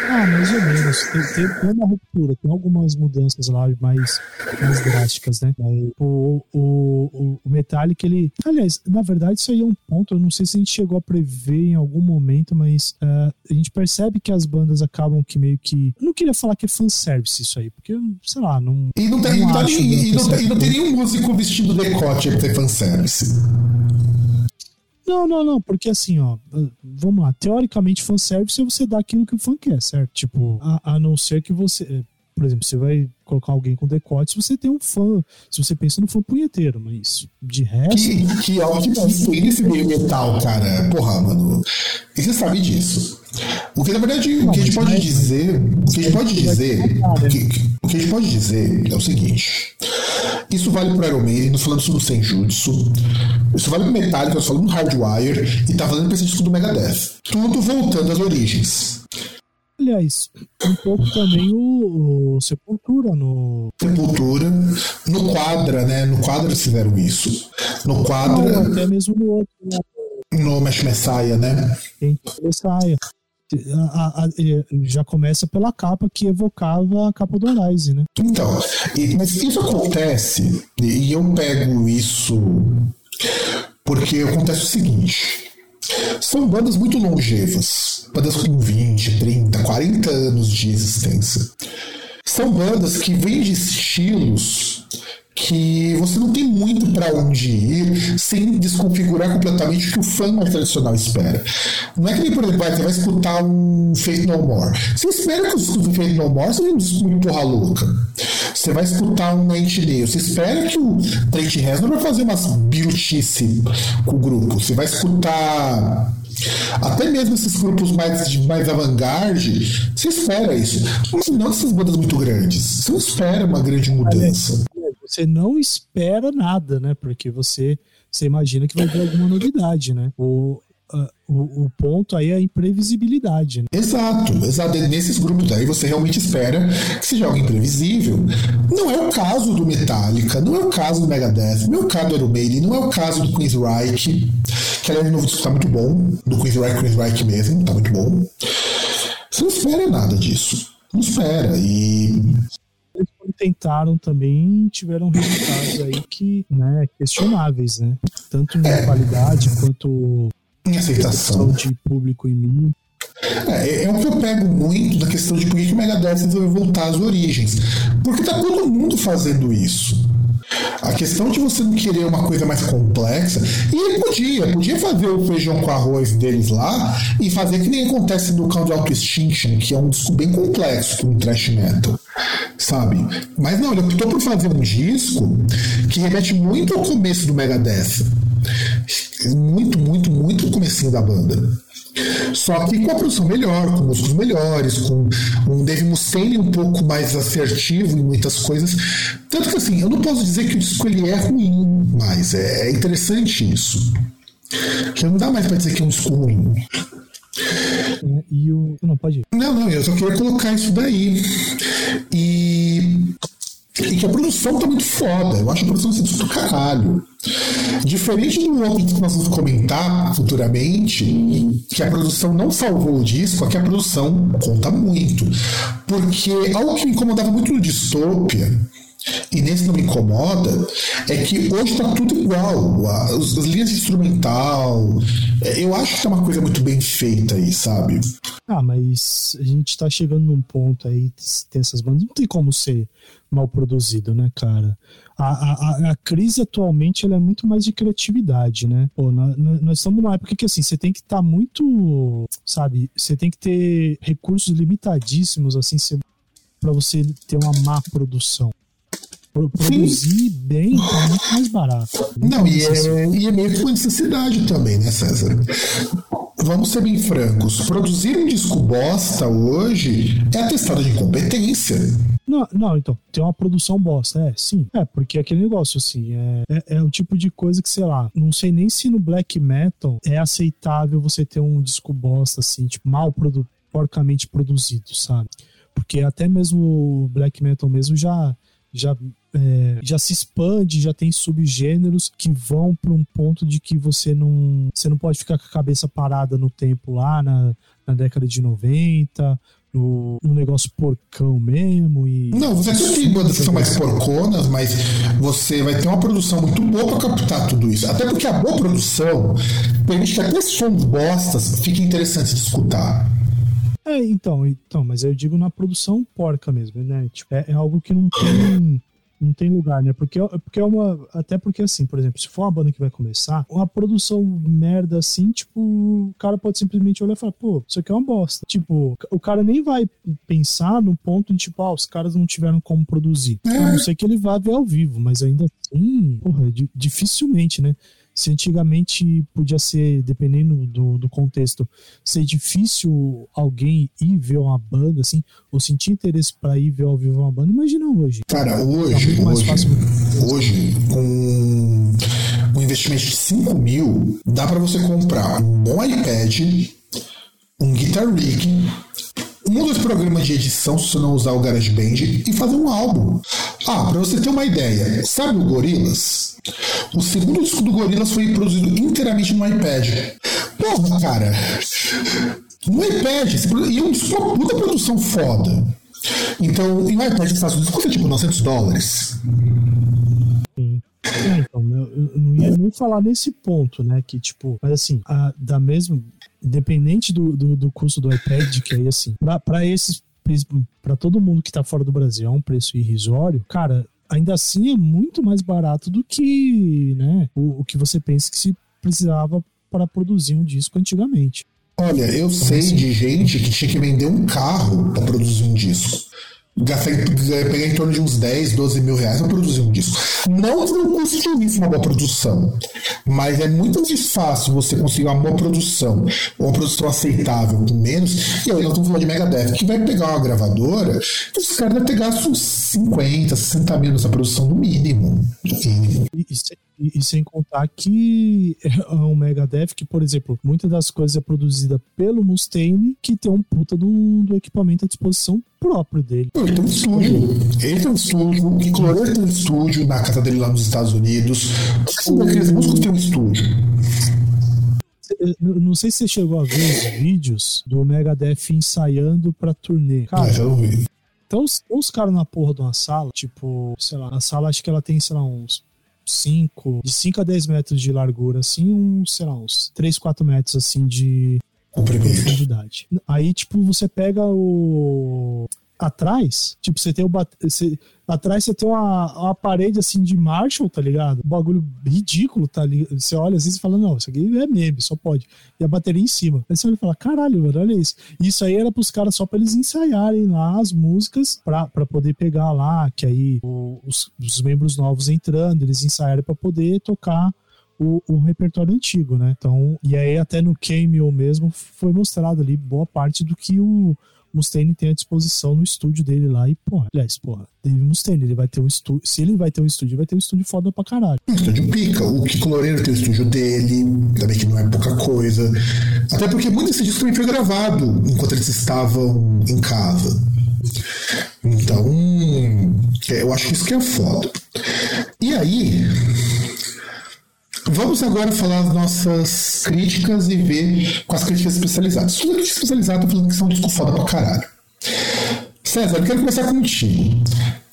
Ah, mais ou menos. Tem, tem, uma ruptura, tem algumas mudanças lá mais, mais drásticas, né? O, o, o, o Metallica, ele. Aliás, na verdade, isso aí é um ponto. Eu não sei se a gente chegou a prever em algum momento, mas eh, a gente percebe que as bandas acabam que meio que. Eu não queria falar que é fanservice isso aí, porque, sei lá, não. E não, tem, não né, e não, e não tem fanservice. nenhum músico vestindo decote pra ter fanservice. Não, não, não, porque assim, ó, vamos lá, teoricamente fanservice é você dar aquilo que o fã quer, certo? Tipo, a, a não ser que você, por exemplo, você vai colocar alguém com decote se você tem um fã, se você pensa no fã punheteiro, mas de resto, Que, que é o que tem nesse meio metal, cara. Porra, mano. E você sabe disso. O que na verdade, o que a gente mas- pode dizer. O que a gente pode dizer. O que, o que a gente pode dizer é o seguinte. Isso vale pro Iron Maiden, nós falamos sobre o Senjutsu. Isso vale pro Metallica, nós falamos no Hardwire. E tá falando pra esse disco do Megadeth. Tudo voltando às origens. aliás, um pouco também o, o Sepultura no Sepultura. No Quadra, né? No Quadra eles fizeram isso. No Quadra, até mesmo no outro, né? no Mesh Messiah, né? Tem Messiah. A- a- já começa pela capa que evocava a capa do Arise, né? Então, e- mas isso acontece, e eu pego isso porque acontece o seguinte: são bandas muito longevas, bandas com 20, 30, 40 anos de existência. São bandas que vêm de estilos que você não tem muito para onde ir sem desconfigurar completamente o que o fã mais tradicional espera. Não é que nem, por exemplo, você vai escutar um Faith No More. Você espera que os Faith No More sejam um muito porra louca. Você vai escutar um Night Nail. Você espera que o Trent Reznor vai fazer umas birutice com o grupo. Você vai escutar até mesmo esses grupos mais, mais avant-garde, você espera isso. Mas não essas bandas muito grandes. Você não espera uma grande mudança. Você não espera nada, né? Porque você, você imagina que vai ter alguma novidade, né? O, a- o, o ponto aí é a imprevisibilidade, né? Exato, exato. Nesses grupos aí você realmente espera que seja algo imprevisível. Não é o caso do Metallica, não é o caso do Megadeth, não é o caso do Iron Maiden, não é o caso do Queensryche, que aliás o novo disco tá muito bom, do Queensryche, Queensryche mesmo, tá muito bom. Você não espera nada disso. Não espera. E tentaram também tiveram resultados aí que, né, questionáveis, né? Tanto em qualidade quanto em aceitação. de público em mim. É, é o que eu pego muito da questão de por que o Megadeth resolveu voltar às origens. Porque tá todo mundo fazendo isso. A questão de você não querer uma coisa mais complexa, e ele podia, podia fazer o feijão com arroz deles lá e fazer que nem acontece no Count Auto Extinction, que é um disco bem complexo para um thrash metal, sabe? Mas não, ele optou por fazer um disco que remete muito ao começo do Megadeth. Muito, muito, muito o comecinho da banda. Só que com a produção melhor, com músicos melhores, com um Dave Mustaine um pouco mais assertivo em muitas coisas. Tanto que assim, eu não posso dizer que o disco ele é ruim, mas é interessante isso. Que não dá mais pra dizer que é um disco ruim. E o. Não, pode ir. Não, não, eu só queria colocar isso daí. E, e que a produção tá muito foda. Eu acho a produção disco do caralho. Diferente do outro que nós vamos comentar futuramente, que a produção não salvou o disco, aqui a produção conta muito. Porque algo que me incomodava muito no Dystopia, e nesse não me incomoda, é que hoje tá tudo igual. As, as linhas instrumental. é, Eu acho que tá uma coisa muito bem feita aí, sabe? Ah, mas a gente tá chegando num ponto aí, tem essas bandas, não tem como ser mal produzido, né, cara? A, a, a- crise atualmente ela é muito mais de criatividade, né? Pô, nó- nó- nós estamos numa época que assim, você tem que estar muito, sabe, você tem que ter recursos limitadíssimos, assim, para você ter uma má produção. Pro- Produzir bem é muito mais barato. Muito Não, e é, e é meio que uma necessidade também, né, César? Vamos ser bem francos. Produzir um disco bosta hoje é atestado de incompetência. Não, não, então, tem uma produção bosta, é, sim. É, porque aquele negócio, assim, é, é, é o tipo de coisa que, sei lá, não sei nem se no black metal é aceitável você ter um disco bosta, assim, tipo, mal produ porcamente produzido, sabe? Porque até mesmo o black metal mesmo já, já, é, já se expande, já tem subgêneros que vão para um ponto de que você não, você não pode ficar com a cabeça parada no tempo lá, na, na década de 90, no, no negócio porcão mesmo e Não, você até tem bandas que são mais porconas, mas você vai ter uma produção muito boa para captar tudo isso. Até porque a boa produção permite que até sons bostas fiquem interessantes de escutar. É, então, então, mas eu digo na produção porca mesmo, né? Tipo, é, é algo que não tem, não tem lugar, né? Porque, é- porque é uma. Até porque, assim, por exemplo, se for uma banda que vai começar, uma produção merda assim, tipo, o cara pode simplesmente olhar e falar, pô, isso aqui é uma bosta. Tipo, o cara nem vai pensar no ponto de, tipo, ah, os caras não tiveram como produzir. A não ser que ele vá ver ao vivo, mas ainda assim, porra, di- dificilmente, né? Se antigamente podia ser, dependendo do, do contexto, ser difícil alguém ir ver uma banda, assim, ou sentir interesse pra ir ver ao vivo uma banda, imagina hoje. Cara, Tá hoje, mais hoje, fácil. hoje, com um investimento de 5 mil, dá para você comprar um bom iPad, um Guitar Rig, ou dois programas de edição, se você não usar o GarageBand, e fazer um álbum. Ah, para você ter uma ideia, sabe o Gorillaz? O segundo disco do Gorillaz foi produzido inteiramente no iPad. Porra, cara. No iPad, e é uma puta produção foda. Então, em um iPad nos Estados Unidos custa tipo 900 dólares. Sim. É, então, eu, eu não ia nem falar nesse ponto, né? Que, tipo, mas assim, a, da mesma. Independente do, do, do custo do iPad, que aí, assim, para esses. para todo mundo que tá fora do Brasil, é um preço irrisório, cara, ainda assim é muito mais barato do que, né, o, o que você pensa que se precisava para produzir um disco antigamente. Olha, eu então, sei assim, de gente que tinha que vender um carro para produzir um disco. Gastei, peguei em torno de uns 10, 12 mil reais para produzir um disco. Não que não custe uma boa produção, mas é muito mais fácil você conseguir uma boa produção, uma produção aceitável com menos. E aí nós estamos falando de Megadeth, que vai pegar uma gravadora que os caras devem ter gasto uns 50, 60 mil nessa produção no mínimo. E, e, e, e, sem contar que é um Megadeth que, por exemplo, muitas das coisas é produzida pelo Mustaine, que tem um puta do, do equipamento à disposição próprio dele. Ele tem um estúdio. Ele tem um estúdio, o Kiko tem um estúdio na casa dele lá nos Estados Unidos. Todos aqueles músicos têm um estúdio. Não sei se você chegou a ver os vídeos do Megadeth ensaiando pra turnê. Cara, é, eu vi. Então, os, os caras na porra de uma sala, tipo, sei lá, a sala acho que ela tem, sei lá, uns 5, de 5 a 10 metros de largura, assim, uns, sei lá, uns 3, 4 metros, assim, de profundidade. Aí, tipo, você pega o atrás, tipo, você tem o você, atrás você tem uma, uma parede assim de Marshall, tá ligado? Um bagulho ridículo, tá ligado? Você olha às vezes e fala, não, isso aqui é meme, só pode. E a bateria em cima. Aí você olha e fala, caralho, olha isso. Isso aí era pros caras só pra eles ensaiarem lá as músicas pra, pra poder pegar lá, que aí os, os membros novos entrando, eles ensaiaram pra poder tocar o, o, repertório antigo, né? Então, e aí até no Cameo mesmo foi mostrado ali boa parte do que o Mustaine tem à disposição no estúdio dele lá. E, porra, aliás, porra, Dave Mustaine, ele vai ter um estúdio. Se ele vai ter um estúdio, vai ter um estúdio foda pra caralho. Um estúdio pica. O Kiko Loureiro tem o estúdio dele, também que não é pouca coisa. Até porque muito desse disco também foi gravado enquanto eles estavam em casa. Então, eu acho que isso que é foda. E aí, Vamos agora falar as nossas críticas e ver com as críticas especializadas. Tudo crítica especializada, falando que são disco foda pra caralho. César, eu quero começar contigo.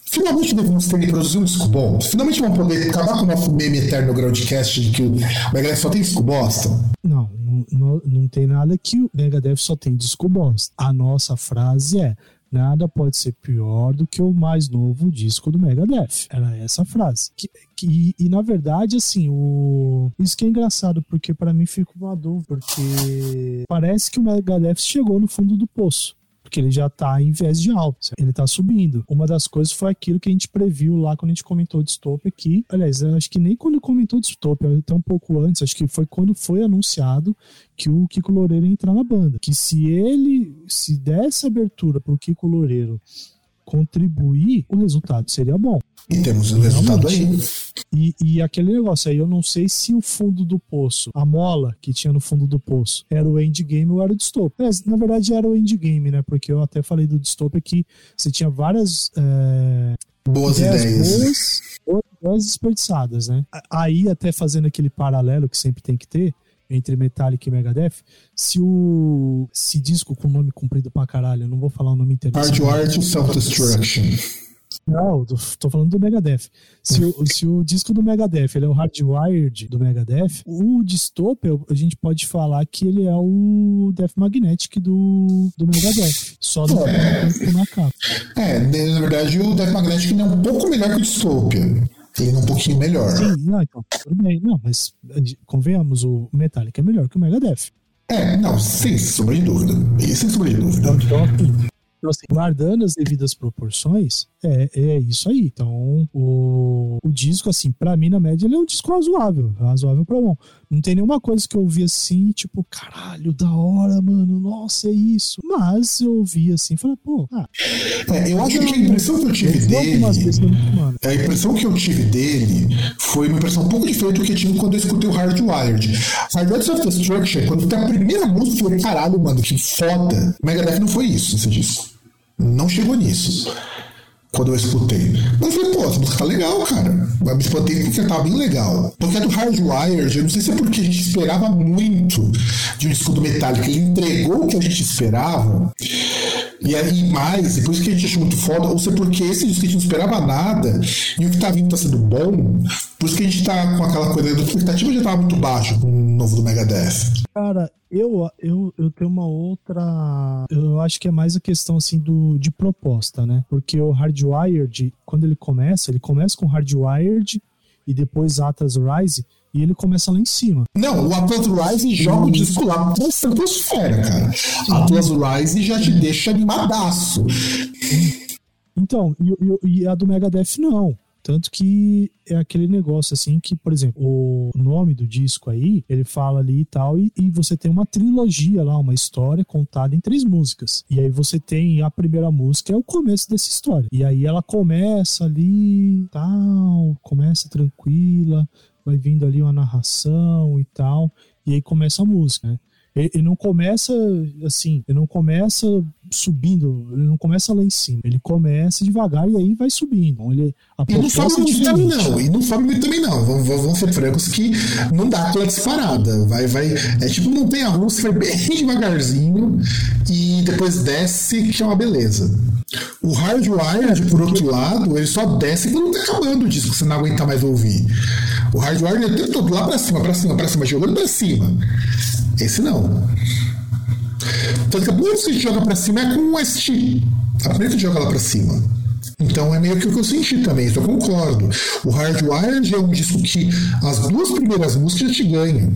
Finalmente devemos ter produzido um disco bom. Finalmente vamos poder acabar com o nosso meme eterno Groundcast de que o Megadeth só tem disco bosta. Não, não, não tem nada que o Megadeth só tem disco bosta. A nossa frase é Nada pode ser pior do que o mais novo disco do Megadeth. Era essa frase. Que, que, e, na verdade, assim, o... isso que é engraçado, porque para mim fica uma dúvida, porque parece que o Megadeth chegou no fundo do poço porque ele já está em viés de alta, ele está subindo. Uma das coisas foi aquilo que a gente previu lá quando a gente comentou o Dystopia aqui. Aliás, acho que nem quando comentou Dystopia, até um pouco antes, acho que foi quando foi anunciado que o Kiko Loureiro ia entrar na banda. Que se ele se desse abertura para o Kiko Loureiro contribuir, o resultado seria bom. E temos o resultado aí. E, e aquele negócio aí, eu não sei se o fundo do poço, a mola que tinha no fundo do poço, era o endgame ou era o dystopia. Mas, na verdade, era o endgame, né? Porque eu até falei do dystopia que você tinha várias. É, boas ideias. ideias. Boas, boas desperdiçadas, né? Aí, até fazendo aquele paralelo que sempre tem que ter, entre Metallica e Megadeth, se o se disco com nome comprido pra caralho, eu não vou falar o nome inteiro. Hardware to Self-Destruction. Não, tô falando do Megadeth. Se o, se o disco do Megadeth ele é o Hardwired do Megadeth, o Dystopia a gente pode falar que ele é o Death Magnetic do, do Megadeth. Só no é. na capa. É, na verdade o Death Magnetic é um pouco melhor que o Dystopia. Ele um pouquinho melhor. Sim, não, então, tudo bem. Não, mas convenhamos, o Metallica é melhor que o Megadeth. É, não, sem sombra de dúvida. Sem sombra de dúvida. Então, então assim, então, assim, guardando as devidas proporções, é, é isso aí. Então, o, o disco, assim, pra mim, na média, ele é um disco razoável. Razoável pra bom. Não tem nenhuma coisa que eu ouvi assim, tipo, caralho, da hora, mano, nossa, é isso. Mas eu ouvi assim, falei, pô, ah, é, eu acho que a impressão que eu tive dele. a impressão que eu tive dele foi uma impressão um pouco diferente do que eu tive quando eu escutei o Hardwired. Hardwired of Destruction, quando tem a primeira música, eu falei, caralho, mano, que foda. Megadeth não foi isso, você disse. Não chegou nisso. Quando eu escutei. Mas eu falei, pô, essa música tá legal, cara. Eu me espantei porque tava bem legal. Porque é do Hardwired, eu não sei se é porque a gente esperava muito de um disco do Metallica. Ele entregou o que a gente esperava. E aí, mais, depois que a gente achou muito foda, ou se é porque esse disco a gente não esperava nada, e o que tá vindo tá sendo bom, por isso que a gente tá com aquela coisa, a expectativa já tava muito baixa com o novo do Megadeth. Cara, eu, eu, eu tenho uma outra. Eu acho que é mais a questão assim do, de proposta, né? Porque o Hardwired, quando ele começa, ele começa com Hardwired e depois Atlas Rise e ele começa lá em cima. Não, o Atlas Rise joga o disco lá pra estratosfera, cara. Atlas Rise já te deixa animadaço. Então, e, e a do Megadeth não. Tanto que é aquele negócio assim que, por exemplo, o nome do disco aí, ele fala ali e tal, e, e, você tem uma trilogia lá, uma história contada em três músicas. E aí você tem a primeira música, é o começo dessa história. E aí ela começa ali, tal, começa tranquila, vai vindo ali uma narração e tal, e aí começa a música, né? Ele não começa assim, ele não começa subindo, ele não começa lá em cima, ele começa devagar e aí vai subindo. Então, ele, e não sobe muito também não, e não sobe muito também não. Vamos, vamos ser francos que não dá aquela disparada. Vai, vai, é tipo montanha russa, vai bem devagarzinho e depois desce, que é uma beleza. O Hardwired, por outro lado, ele só desce quando tá acabando o disco, você não aguenta mais ouvir. O Hardwired é todo lá pra cima, pra cima, pra cima, jogando pra cima. Esse não. Tanto que a vez que joga pra cima é com o ST. A primeira que a gente joga lá pra cima. Então é meio que o que eu senti também, isso eu concordo. O Hardwired é um disco que as duas primeiras músicas já te ganham.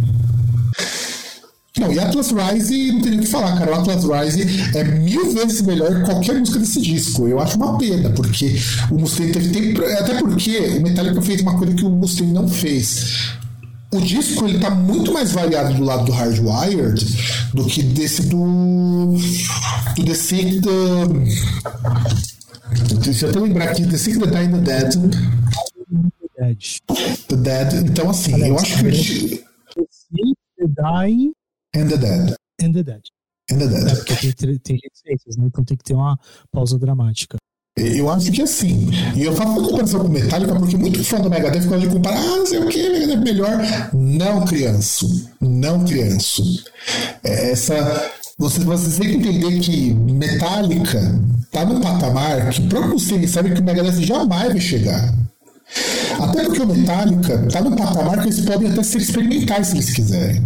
Não, e Atlas Rise não tem nem o que falar, cara. O Atlas Rise é mil vezes melhor que qualquer música desse disco. Eu acho uma pena, porque o Mustaine teve tempo. Até porque o Metallica fez uma coisa que o Mustaine não fez o disco ele tá muito mais variado do lado do Hardwired do que desse do do The Sick deixa eu até lembrar aqui The Sick, The Dying, The Dead. The Dead. Então assim eu acho que The Sick, The Dying and The Dead. And The Dead. And The Dead. É, porque tem, tem reticências, né? então tem que ter uma pausa dramática eu acho que assim, e eu faço uma comparação com Metallica porque muito fã do Megadeth gosta de comparar, ah, sei o que, Megadeth é melhor. Não, criança. Não, criança. É, essa. Vocês, vocês têm que entender que Metallica tá num patamar que próprio você sabe que o Megadeth jamais vai chegar. Até porque o Metallica tá num patamar que eles podem até ser experimentais se eles quiserem.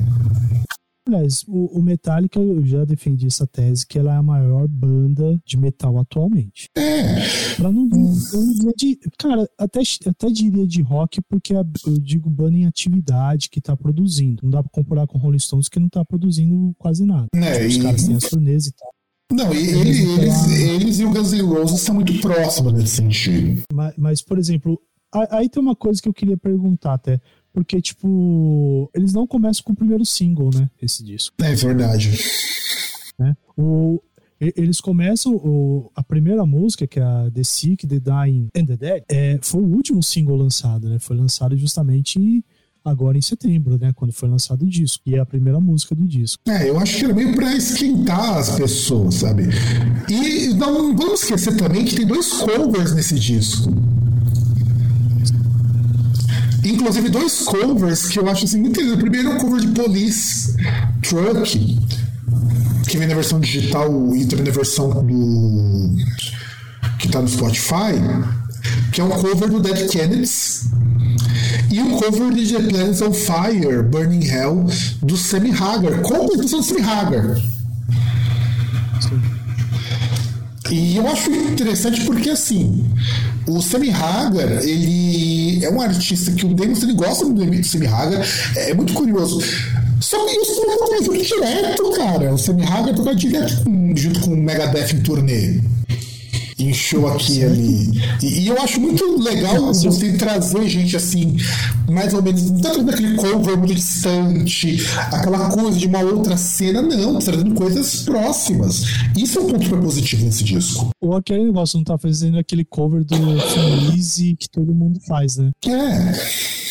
Aliás, o, o Metallica, eu já defendi essa tese que ela é a maior banda de metal atualmente. É. Pra não, não dizer de. Cara, até, até diria de rock, porque eu digo banda em atividade que tá produzindo. Não dá pra comparar com Rolling Stones que não tá produzindo quase nada. É, tipo, os caras têm as turnês e tal. Não, e eles, eles, eles, e o Guns N' Roses são muito próximos nesse sentido. Mas, mas, por exemplo, aí tem uma coisa que eu queria perguntar até. Porque, tipo, eles não começam com o primeiro single, né? Esse disco. É verdade. Né? O, eles começam o, a primeira música, que é a The Sick, The Dying and The Dead, é, foi o último single lançado, né? Foi lançado justamente agora em setembro, né? Quando foi lançado o disco. E é a primeira música do disco. É, eu acho que era meio pra esquentar as pessoas, sabe? E não vamos esquecer também que tem dois covers nesse disco. Inclusive, dois covers que eu acho assim muito interessante. O primeiro é o cover de Police Truck, que vem na versão digital e também na versão do. que tá no Spotify, que é um cover do Dead Kennedys. E um cover de The Planets on Fire, Burning Hell, do Sammy Hagar, com a produção do Sammy Hagar. E eu acho interessante porque, assim, o Sammy Hagar, ele é um artista que o Davis ele gosta do Sammy Hagar, é, muito curioso. Só que isso não acontece direto, cara. O Sammy Hagar toca direto junto com o Megadeth em turnê em show aqui ali. E, e, eu acho muito legal você trazer gente assim, mais ou menos, não tá trazendo aquele cover muito distante, aquela coisa de uma outra cena, não, tá trazendo coisas próximas. Isso é um ponto super positivo nesse disco. Ou aquele negócio, não tá fazendo aquele cover do Easy que todo mundo faz, né? É.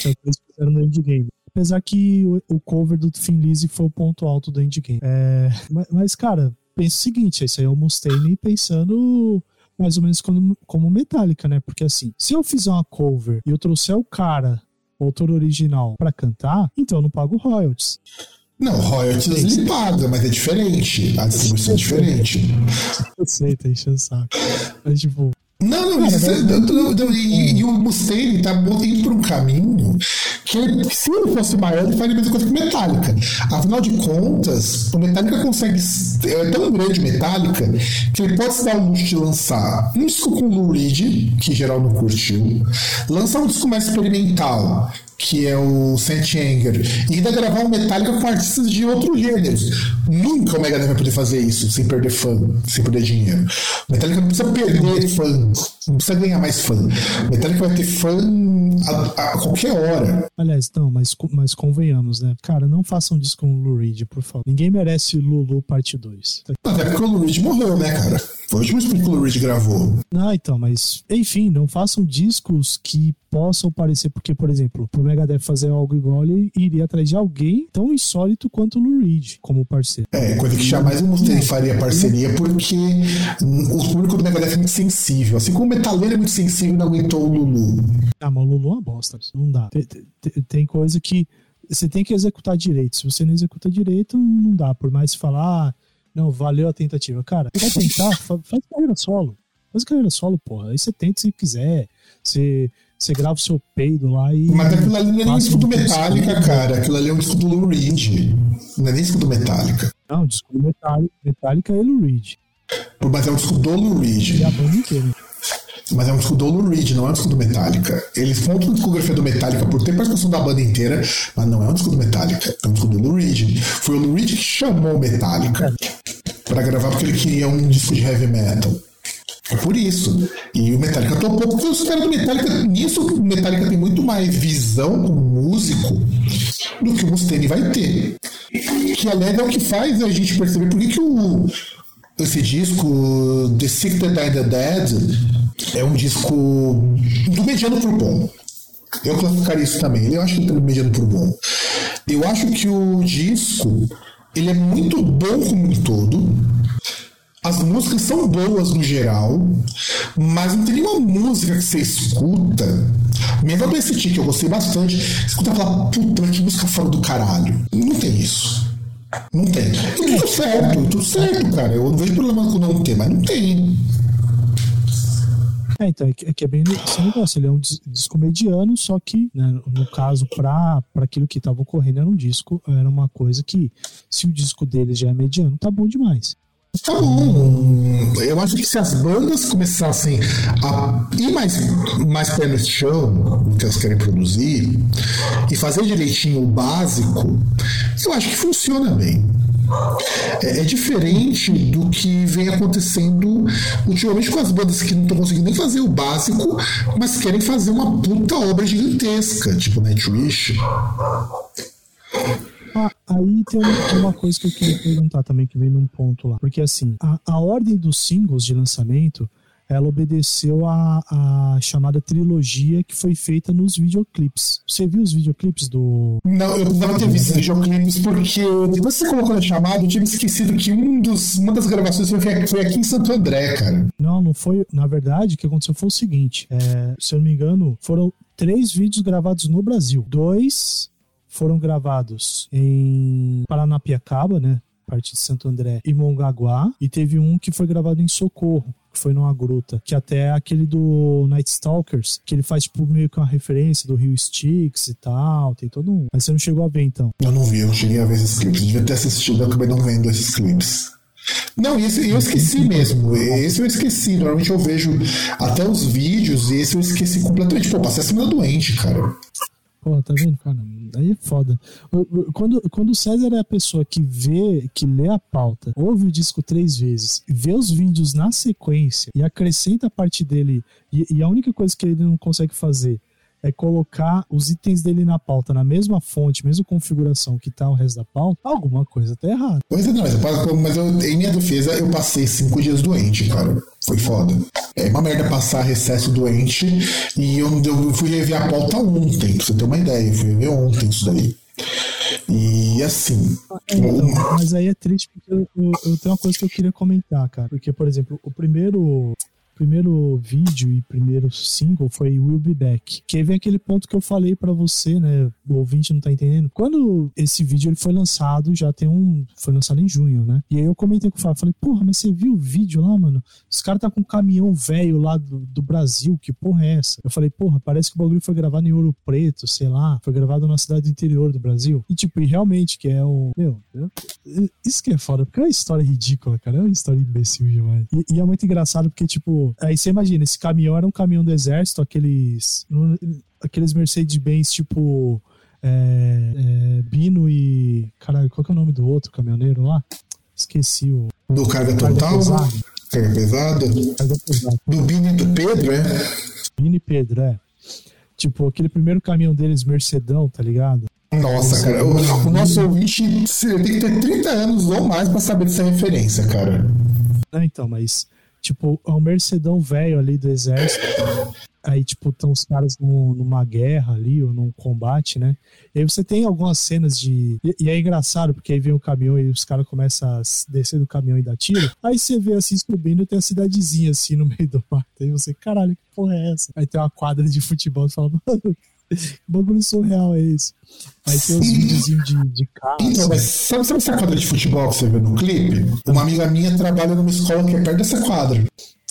Que eles fizeram no Endgame. Apesar que o, o cover do Lizzy foi o ponto alto do Endgame. É, mas, mas, cara, pensa o seguinte, esse aí é o Mustaine pensando mais ou menos como, como Metallica, né? Porque assim, se eu fizer uma cover e eu trouxer o cara, o autor original, pra cantar, então eu não pago royalties. Não, royalties ele paga, mas é diferente. A distribuição é diferente. Eu sei, tá enchendo o saco. Mas, tipo, Não, não, isso, é- não, e, e o Mustaine tá indo por um caminho que se ele fosse maior, ele faria a mesma coisa que o Metallica. Afinal de contas, o Metallica consegue. É tão grande Metallica que ele pode se dar o luxo de lançar um disco com o Lou Reed, que geral não curtiu, lançar um disco mais experimental, que é o Saint Anger, e ainda gravar um Metallica com artistas de outros gêneros. Nunca o Megadeth vai poder fazer isso sem perder fã, sem perder dinheiro. O Metallica não precisa perder fãs, não precisa ganhar mais fã. O Metallica vai ter fã a, a qualquer hora. aliás, não, mas, mas convenhamos, né? Cara, não façam disco com o Lou Reed, por favor. Ninguém merece Lulu parte 2. Até porque o Lou Reed morreu, né, cara? Foi o último disco que o Lou Reed gravou. Ah, então, mas enfim, não façam discos que possam parecer, porque, por exemplo, pro Megadeth fazer algo igual, ele iria atrás de alguém tão insólito quanto o Lou Reed como parceiro. É, coisa que jamais o Mustaine faria parceria, porque hum, o público do Megadeth é muito sensível. Assim como o metaleiro é muito sensível não aguentou o Lulu. Ah, mas o Lulu é uma bosta. Não dá. Tem, tem- tem coisa que você tem que executar direito. Se você não executa direito, não dá. Por mais falar, ah, não, valeu a tentativa. Cara, quer tentar? Fa- faz carreira solo. Faz carreira solo, porra. Aí você tenta se quiser. Você, você grava o seu peido lá e. Mas aquilo ali não é nem um disco do. Metallica, cara. Aquilo ali é um disco do Lou Reed. Não é nem disco do Metallica. Não, disco do Metallica, Metallica e Lou Reed. Mas é um disco do Lou Reed. E a banda inteira. Mas é um disco do Lou Reed, não é um disco do Metallica. Eles contam a discografia do Metallica por ter participação da banda inteira, mas não é um disco do Metallica. É um disco do Lou Reed. Foi o Lou Reed que chamou o Metallica pra gravar porque ele queria um disco de heavy metal. É por isso. E o Metallica topou, porque os caras do Metallica, nisso o Metallica tem muito mais visão como músico do que o Mustaine vai ter. Que é o que faz a gente perceber por que, que o, esse disco The Sick That Die The Dead é um disco do mediano pro bom. Eu classificaria isso também. Eu acho que ele tá mediano pro bom. Eu acho que o disco ele é muito bom como um todo. As músicas são boas no geral, mas não tem nenhuma música que você escuta. Mesmo do ST, que eu gostei bastante, escuta e fala, puta, que música fora do caralho. Não tem isso. Não tem. E tudo certo, tudo certo, cara. Eu não vejo problema com não ter, mas não tem. É, então, é que, é é bem esse negócio. Ele é um dis- disco mediano, só que, né, no caso, pra aquilo que tava ocorrendo, era um disco, era uma coisa que, se o disco dele já é mediano, tá bom demais. Tá bom. Eu acho que se as bandas começassem a ir mais, mais pé no chão no que elas querem produzir e fazer direitinho o básico, eu acho que funciona bem. É, é diferente do que vem acontecendo ultimamente com as bandas que não estão conseguindo nem fazer o básico, mas querem fazer uma puta obra gigantesca, tipo Nightwish. Aí tem uma, coisa que eu queria perguntar também, que vem num ponto lá. Porque, assim, a, a ordem dos singles de lançamento, ela obedeceu a, a chamada trilogia que foi feita nos videoclipes. Você viu os videoclipes do... Não, eu precisava ter visto esses videoclipes porque depois que você colocou na chamada, eu tinha esquecido que um dos, uma das gravações foi, foi aqui em Santo André, cara. Não, não foi. Na verdade, o que aconteceu foi o seguinte: é, se eu não me engano, foram três vídeos gravados no Brasil. Dois foram gravados em Paranapiacaba, né? Parte de Santo André e Mongaguá. E teve um que foi gravado em Socorro. Que foi numa gruta, que até é aquele do Night Stalkers, que ele faz tipo meio que uma referência do Rio Styx e tal, tem todo um. Mas você não chegou a ver então. Eu não vi, eu não cheguei a ver esses clipes. Devia ter assistido, eu acabei não vendo esses clipes. Não, esse eu esqueci mesmo. Esse eu esqueci. Normalmente eu vejo até os vídeos e esse eu esqueci completamente. Pô, passei a semana doente, cara. Pô, tá vendo, cara? Aí é foda. Quando, quando o César é a pessoa que vê, que lê a pauta, ouve o disco três vezes, vê os vídeos na sequência e acrescenta a parte dele, e, e a única coisa que ele não consegue fazer é colocar os itens dele na pauta na mesma fonte, mesma configuração que tá o resto da pauta, alguma coisa tá errada. Pois é, não, mas, eu, mas eu- em minha defesa, eu passei cinco dias doente, cara. Foi foda. É uma merda passar recesso doente e eu, eu fui rever a pauta ontem, pra você ter uma ideia. Eu fui rever ontem isso daí. E assim. Então, uma- mas aí é triste porque eu, eu- eu tenho uma coisa que eu queria comentar, cara. Porque, por exemplo, o primeiro. Primeiro vídeo e primeiro single foi Will Be Back. Que vem aquele ponto que eu falei para você, né? O ouvinte não tá entendendo. Quando esse vídeo ele foi lançado, já tem um. Foi lançado em junho, né? E aí eu comentei com o Fábio, falei, porra, mas você viu o vídeo lá, mano? Os caras tá com um caminhão velho lá do, do Brasil, que porra é essa? Eu falei, porra, parece que o bagulho foi gravado em Ouro Preto, sei lá, foi gravado na cidade do interior do Brasil. E tipo, e realmente, que é o. Meu, eu, isso que é foda, porque é uma história ridícula, cara. É uma história imbecil demais. E, e é muito engraçado porque, tipo, aí você imagina, esse caminhão era um caminhão do exército, aqueles. Aqueles Mercedes-Benz, tipo. É, é, Bino e. Caralho, qual que é o nome do outro caminhoneiro lá? Esqueci o. Do Carga Total? Carga Pesada? Carga pesada. Do Bino e do Pedro, é? Bino e Pedro, é. Tipo, aquele primeiro caminhão deles, Mercedão, tá ligado? Nossa, cara, o, o nosso ouvinte tem que ter 30 anos ou mais pra saber dessa referência, cara. Não, então, mas, tipo, é um Mercedão velho ali do exército. Aí, tipo, estão os caras num- numa guerra ali, ou num combate, né? E aí você tem algumas cenas de. E, e é engraçado, porque aí vem o caminhão e os caras começam a descer do caminhão e dar tiro. Aí você vê assim, subindo, tem a cidadezinha assim no meio do mato. Aí você, caralho, que porra é essa? Aí tem uma quadra de futebol e fala, mano, bagulho surreal é esse? Aí tem os videozinhos de, de carro. Então, mas sabe, sabe essa quadra de futebol que você vê no clipe? Uma amiga minha trabalha numa escola que é perto dessa quadra.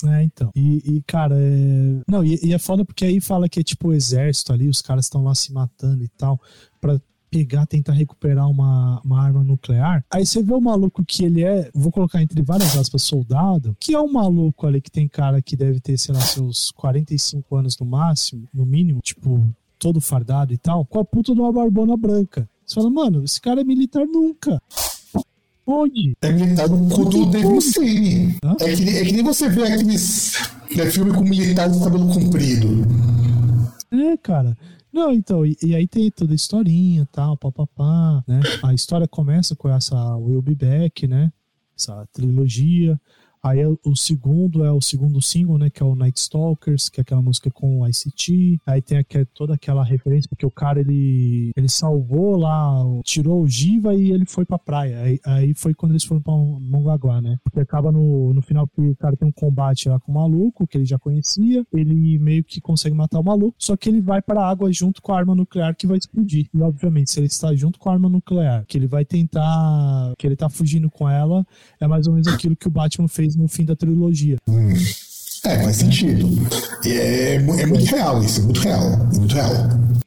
É, então. E, e, cara, é. Não, e, e é foda porque aí fala que é tipo o exército ali, os caras estão lá se matando e tal, pra pegar, tentar recuperar uma, uma arma nuclear. Aí você vê o maluco que ele é, vou colocar entre várias aspas, soldado, que é um maluco ali que tem cara que deve ter, sei lá, seus 45 anos no máximo, no mínimo, tipo, todo fardado e tal, com a puta de uma barbona branca. Você fala, mano, esse cara é militar nunca. Onde? É militar do cu do. Hã? É que, nem- é que nem você vê aqueles né, filme com militares com cabelo comprido. É, cara. Não, então, e, e aí tem toda a historinha tal, papapá, né? A história começa com essa Will Be Back, né? Essa trilogia. Aí o- o segundo é o segundo single, né? Que é o Night Stalkers, que é aquela música com o ICT. Aí tem aqui, toda aquela referência, porque o cara ele, ele salvou lá, tirou o Giva e ele foi pra praia. Aí, aí foi quando eles foram pra Mongaguá, né? Porque acaba no, no final que o cara tem um combate lá com o maluco, que ele já conhecia. Ele meio que consegue matar o maluco, só que ele vai pra água junto com a arma nuclear que vai explodir. E obviamente, se ele está junto com a arma nuclear, que ele vai tentar. que ele tá fugindo com ela, é mais ou menos aquilo que o Batman fez no fim da trilogia. É, faz sentido. E É, mu- é muito real isso, é muito real. É muito real.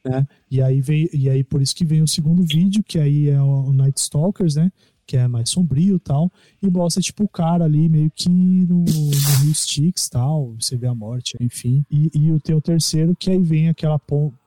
né? E aí veio, e aí por isso que vem o segundo vídeo, que aí é o Night Stalkers, né? Que é mais sombrio e tal, e mostra, tipo, o cara ali meio que no, no Rio Styx tal, você vê a morte, enfim. E, e o tem o terceiro, que aí vem aquela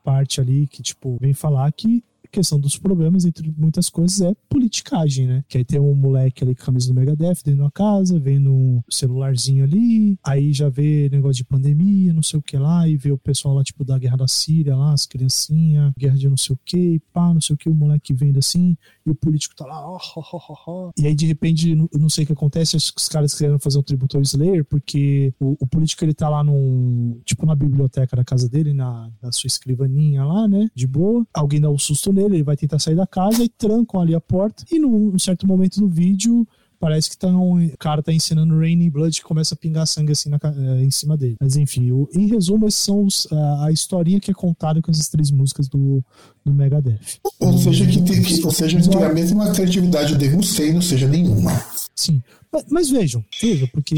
parte ali que, tipo, vem falar que questão dos problemas, entre muitas coisas, é politicagem, né? Que aí tem um moleque ali com a camisa do Megadeth dentro da casa, vendo um celularzinho ali, aí já vê negócio de pandemia, não sei o que lá, e vê o pessoal lá, tipo, da guerra da Síria lá, as criancinhas, guerra de não sei o que, pá, não sei o que, o moleque vendo assim, e o político tá lá, ó, ó, ó, ó. E aí, de repente, não- não sei o que acontece, acho que os caras querendo fazer um tributo ao Slayer, porque o, o político, ele tá lá num, tipo, na biblioteca da casa dele, na, na sua escrivaninha lá, né, de boa, alguém dá um susto nele, ele vai tentar sair da casa e trancam ali a porta, e num, certo momento do vídeo, Parece que tá um, o cara tá ensinando Raining Blood e começa a pingar sangue assim na eh, em cima dele. Mas enfim, o- em resumo, esses são os- a, a historinha que é contada com essas três músicas do, do Megadeth. Ou seja, que tem, que, ou seja, que tem a mesma criatividade Dave Mustaine, não seja nenhuma. Sim. Mas, mas vejam, vejam, porque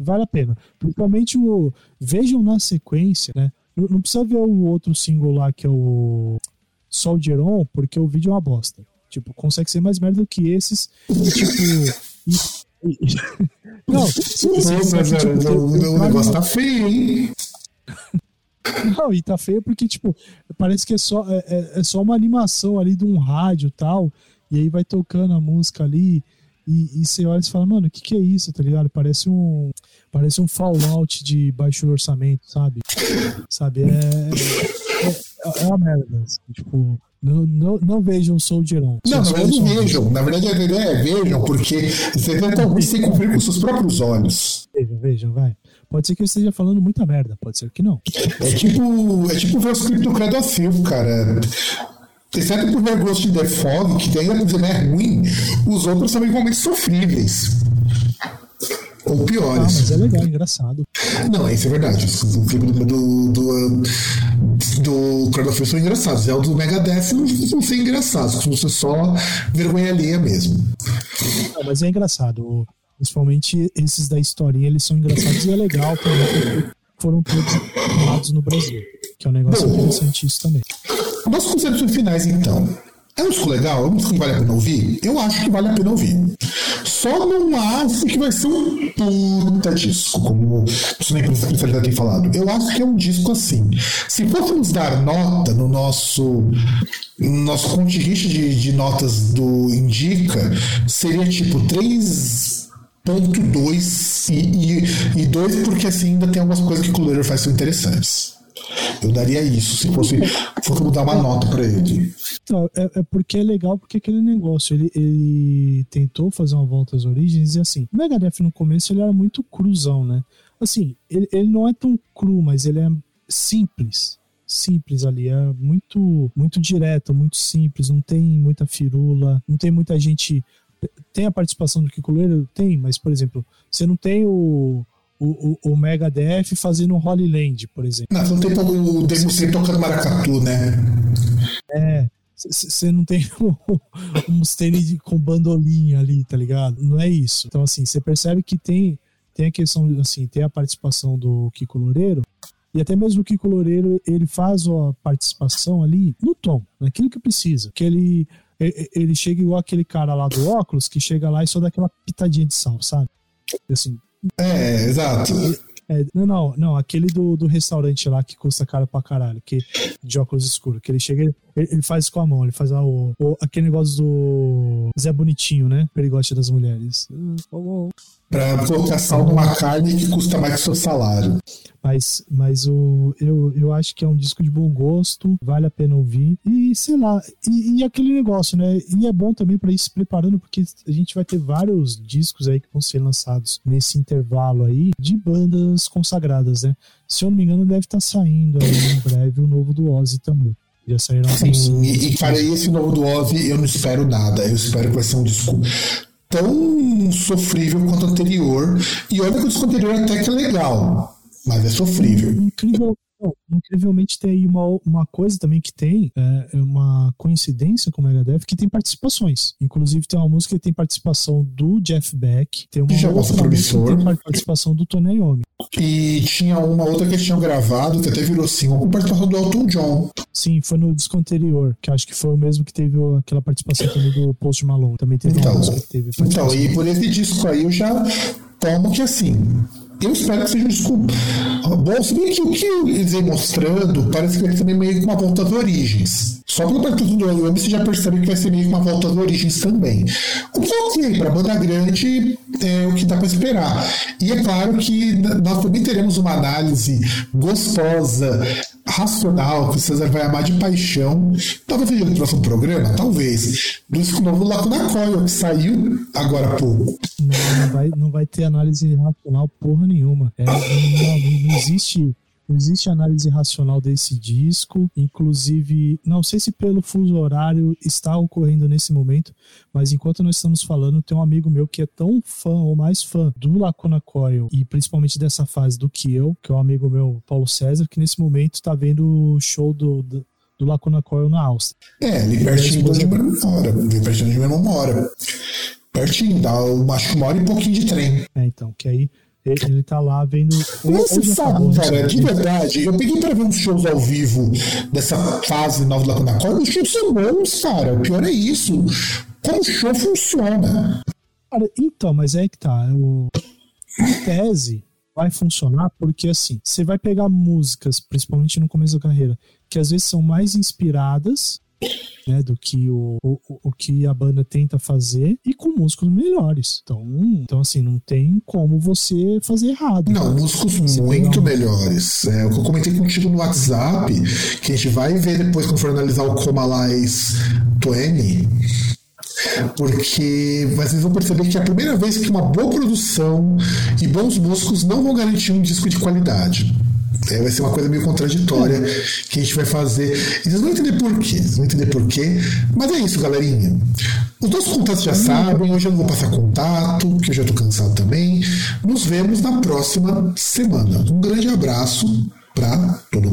vale a pena. Principalmente o. Vejam na sequência, né? Não, não precisa ver o outro single lá que é o Soldier On, porque o vídeo é uma bosta. Tipo, consegue ser mais merda do que esses. E, tipo. e- e- não, Nossa, só cara, tipo, o, eu- o negócio tá feio, hein? Não, e tá feio porque, tipo, parece que é só, é, é- é só uma animação ali de um rádio e tal, e aí vai tocando a música ali, e, e você olha e fala, mano, o que que é isso, tá ligado? Parece um, parece um Fallout de baixo orçamento, sabe? Sabe, é, é, é uma merda, assim, tipo, não, não, não vejam Soldier On. Não, na Só- verdade só- vejam. Na verdade a ideia é vejam, porque você talvez sem cumprir com seus próprios olhos. Vejam, vejam, vai. Pode ser que eu esteja falando muita merda, pode ser que não. É tipo, é tipo ver os do Credo Silva, cara. Exceto por ver Ghost in the Fog, que ainda dizer é ruim, os outros são igualmente sofríveis. ou Ah, piores. mas é legal, é engraçado. Não, isso é verdade. O clipe do, do, do, do of são engraçados. É o do Megadeth não costumam ser costumam ser só vergonha alheia mesmo. Não, mas é engraçado. Principalmente esses da historinha, eles são engraçados e é legal porque foram todos filmados no Brasil. Que é um negócio Bom. interessante isso também. Nossas concepções finais, então. É um disco legal? É um disco que vale a pena ouvir? Eu acho que vale a pena ouvir. Só não acho que vai ser um puta disco, como o Sonei Especialidade tem falado. Eu acho que é um disco assim. Se fôssemos dar nota no nosso, no nosso contingente de, de notas do Indica, seria tipo 3.2 e, e, e 2 porque assim ainda tem algumas coisas que o Cooler faz são interessantes. Eu daria isso se fosse, fosse mudar uma nota pra ele. Então, é, é porque é legal, porque aquele negócio, ele, ele tentou fazer uma volta às origens e assim, o Megadeth no começo ele era muito cruzão, né? Assim, ele, ele não é tão cru, mas ele é simples. Simples ali, é muito, muito direto, muito simples, não tem muita firula, não tem muita gente. Tem a participação do Kiko? Tem, mas, por exemplo, você não tem o, o, o, o Megadeth fazendo Holy Land, por exemplo. Não, não tem o Dave Mustaine tocando maracatu, né? É, você não tem Mustaine de- com bandolinha ali, tá ligado? Não é isso. Então, assim, você percebe que tem, tem a questão, assim, tem a participação do Kiko Loureiro, e até mesmo o Kiko Loureiro, ele faz a participação ali no tom, naquilo que precisa. Que ele, ele, ele chega igual aquele cara lá do óculos, que chega lá e só dá aquela pitadinha de sal, sabe? Assim, É, exato. é, não, não, não, aquele do, do restaurante lá que custa caro pra caralho, que, de óculos escuros, que ele chega, ele, ele faz com a mão, ele faz ah, o, o- aquele negócio do Zé Bonitinho, né? Perigote das mulheres. Pra colocar sal numa carne que custa mais que seu salário. Mas, mas o, eu, eu acho que é um disco de bom gosto, vale a pena ouvir. E sei lá, e, e aquele negócio, né? E é bom também para ir se preparando, porque a gente vai ter vários discos aí que vão ser lançados nesse intervalo aí de bandas consagradas, né? Se eu não me engano, deve estar saindo aí em breve o novo do Ozzy também. Já saíram Sim, alguns- e, e cara, esse novo do Ozzy eu não espero nada. Eu espero que vai ser um disco tão sofrível quanto o anterior. E olha que o disco anterior até que é legal, mas é sofrível. Incrível, não, incrivelmente tem aí uma, uma coisa também que tem, é, é uma coincidência com o Megadeth, que tem participações. Inclusive tem uma música que tem participação do Jeff Beck, tem uma já outra mostra música que tem participação do Tony Iommi. E tinha uma outra que eles tinham gravado, que até virou single, com participação do Elton John. Sim, foi no disco anterior, que acho que foi o mesmo que teve aquela participação também do Post Malone. Também teve Então, uma música que teve então, e por esse disco aí eu já tomo que assim. Eu espero que seja um disco bom. Se bem que o que eles vêm mostrando parece que ser também meio que uma volta às origens. Só pelo partido do LM você já percebe que vai ser meio que uma volta às origens também. O que é ok, para banda grande é o que dá para esperar. E é claro que nós também teremos uma análise gostosa, racional, que o César vai amar de paixão. Talvez seja no próximo programa, talvez. Do disco novo Lacuna Coil, que saiu agora há pouco. Não, não vai, não vai ter análise racional porra nenhuma. É, não- não existe. Não existe análise racional desse disco, inclusive, não sei se pelo fuso horário está ocorrendo nesse momento, mas enquanto nós estamos falando, tem um amigo meu que é tão fã ou mais fã do Lacuna Coil e principalmente dessa fase do que eu, que é um amigo meu, Paulo César, que nesse momento está vendo o show do, do, do Lacuna Coil na Áustria. É, ali pertinho de onde meu mora. Ali Pertinho de meu irmão mora. Pertinho, dá acho que uma hora e pouquinho de trem. É, então, que aí ele, tá lá vendo. você acabou, sabe, cara, de verdade, eu peguei pra ver uns shows ao vivo dessa fase nova do Lacuna Coil, os shows são bons, cara. O pior é isso. Como o show funciona. Cara, então, mas é que tá. O, em tese, vai funcionar porque, assim, você vai pegar músicas, principalmente no começo da carreira, que às vezes são mais inspiradas. Né, do que o, o, o que a banda tenta fazer e com músicos melhores. Então, então, assim, não tem como você fazer errado. Não, músicos Você muito melhores. É, o que eu comentei contigo no WhatsApp, que a gente vai ver depois quando for analisar o Coma Lies 20, porque vocês vão perceber que é a primeira vez que uma boa produção e bons músicos não vão garantir um disco de qualidade. É, vai ser uma coisa meio contraditória que a gente vai fazer. E vocês vão entender por quê. Vocês vão entender por quê. Mas é isso, galerinha. Os nossos contatos já sabem. Hoje eu não vou passar contato, que eu já estou cansado também. Nos vemos na próxima semana. Um grande abraço para todo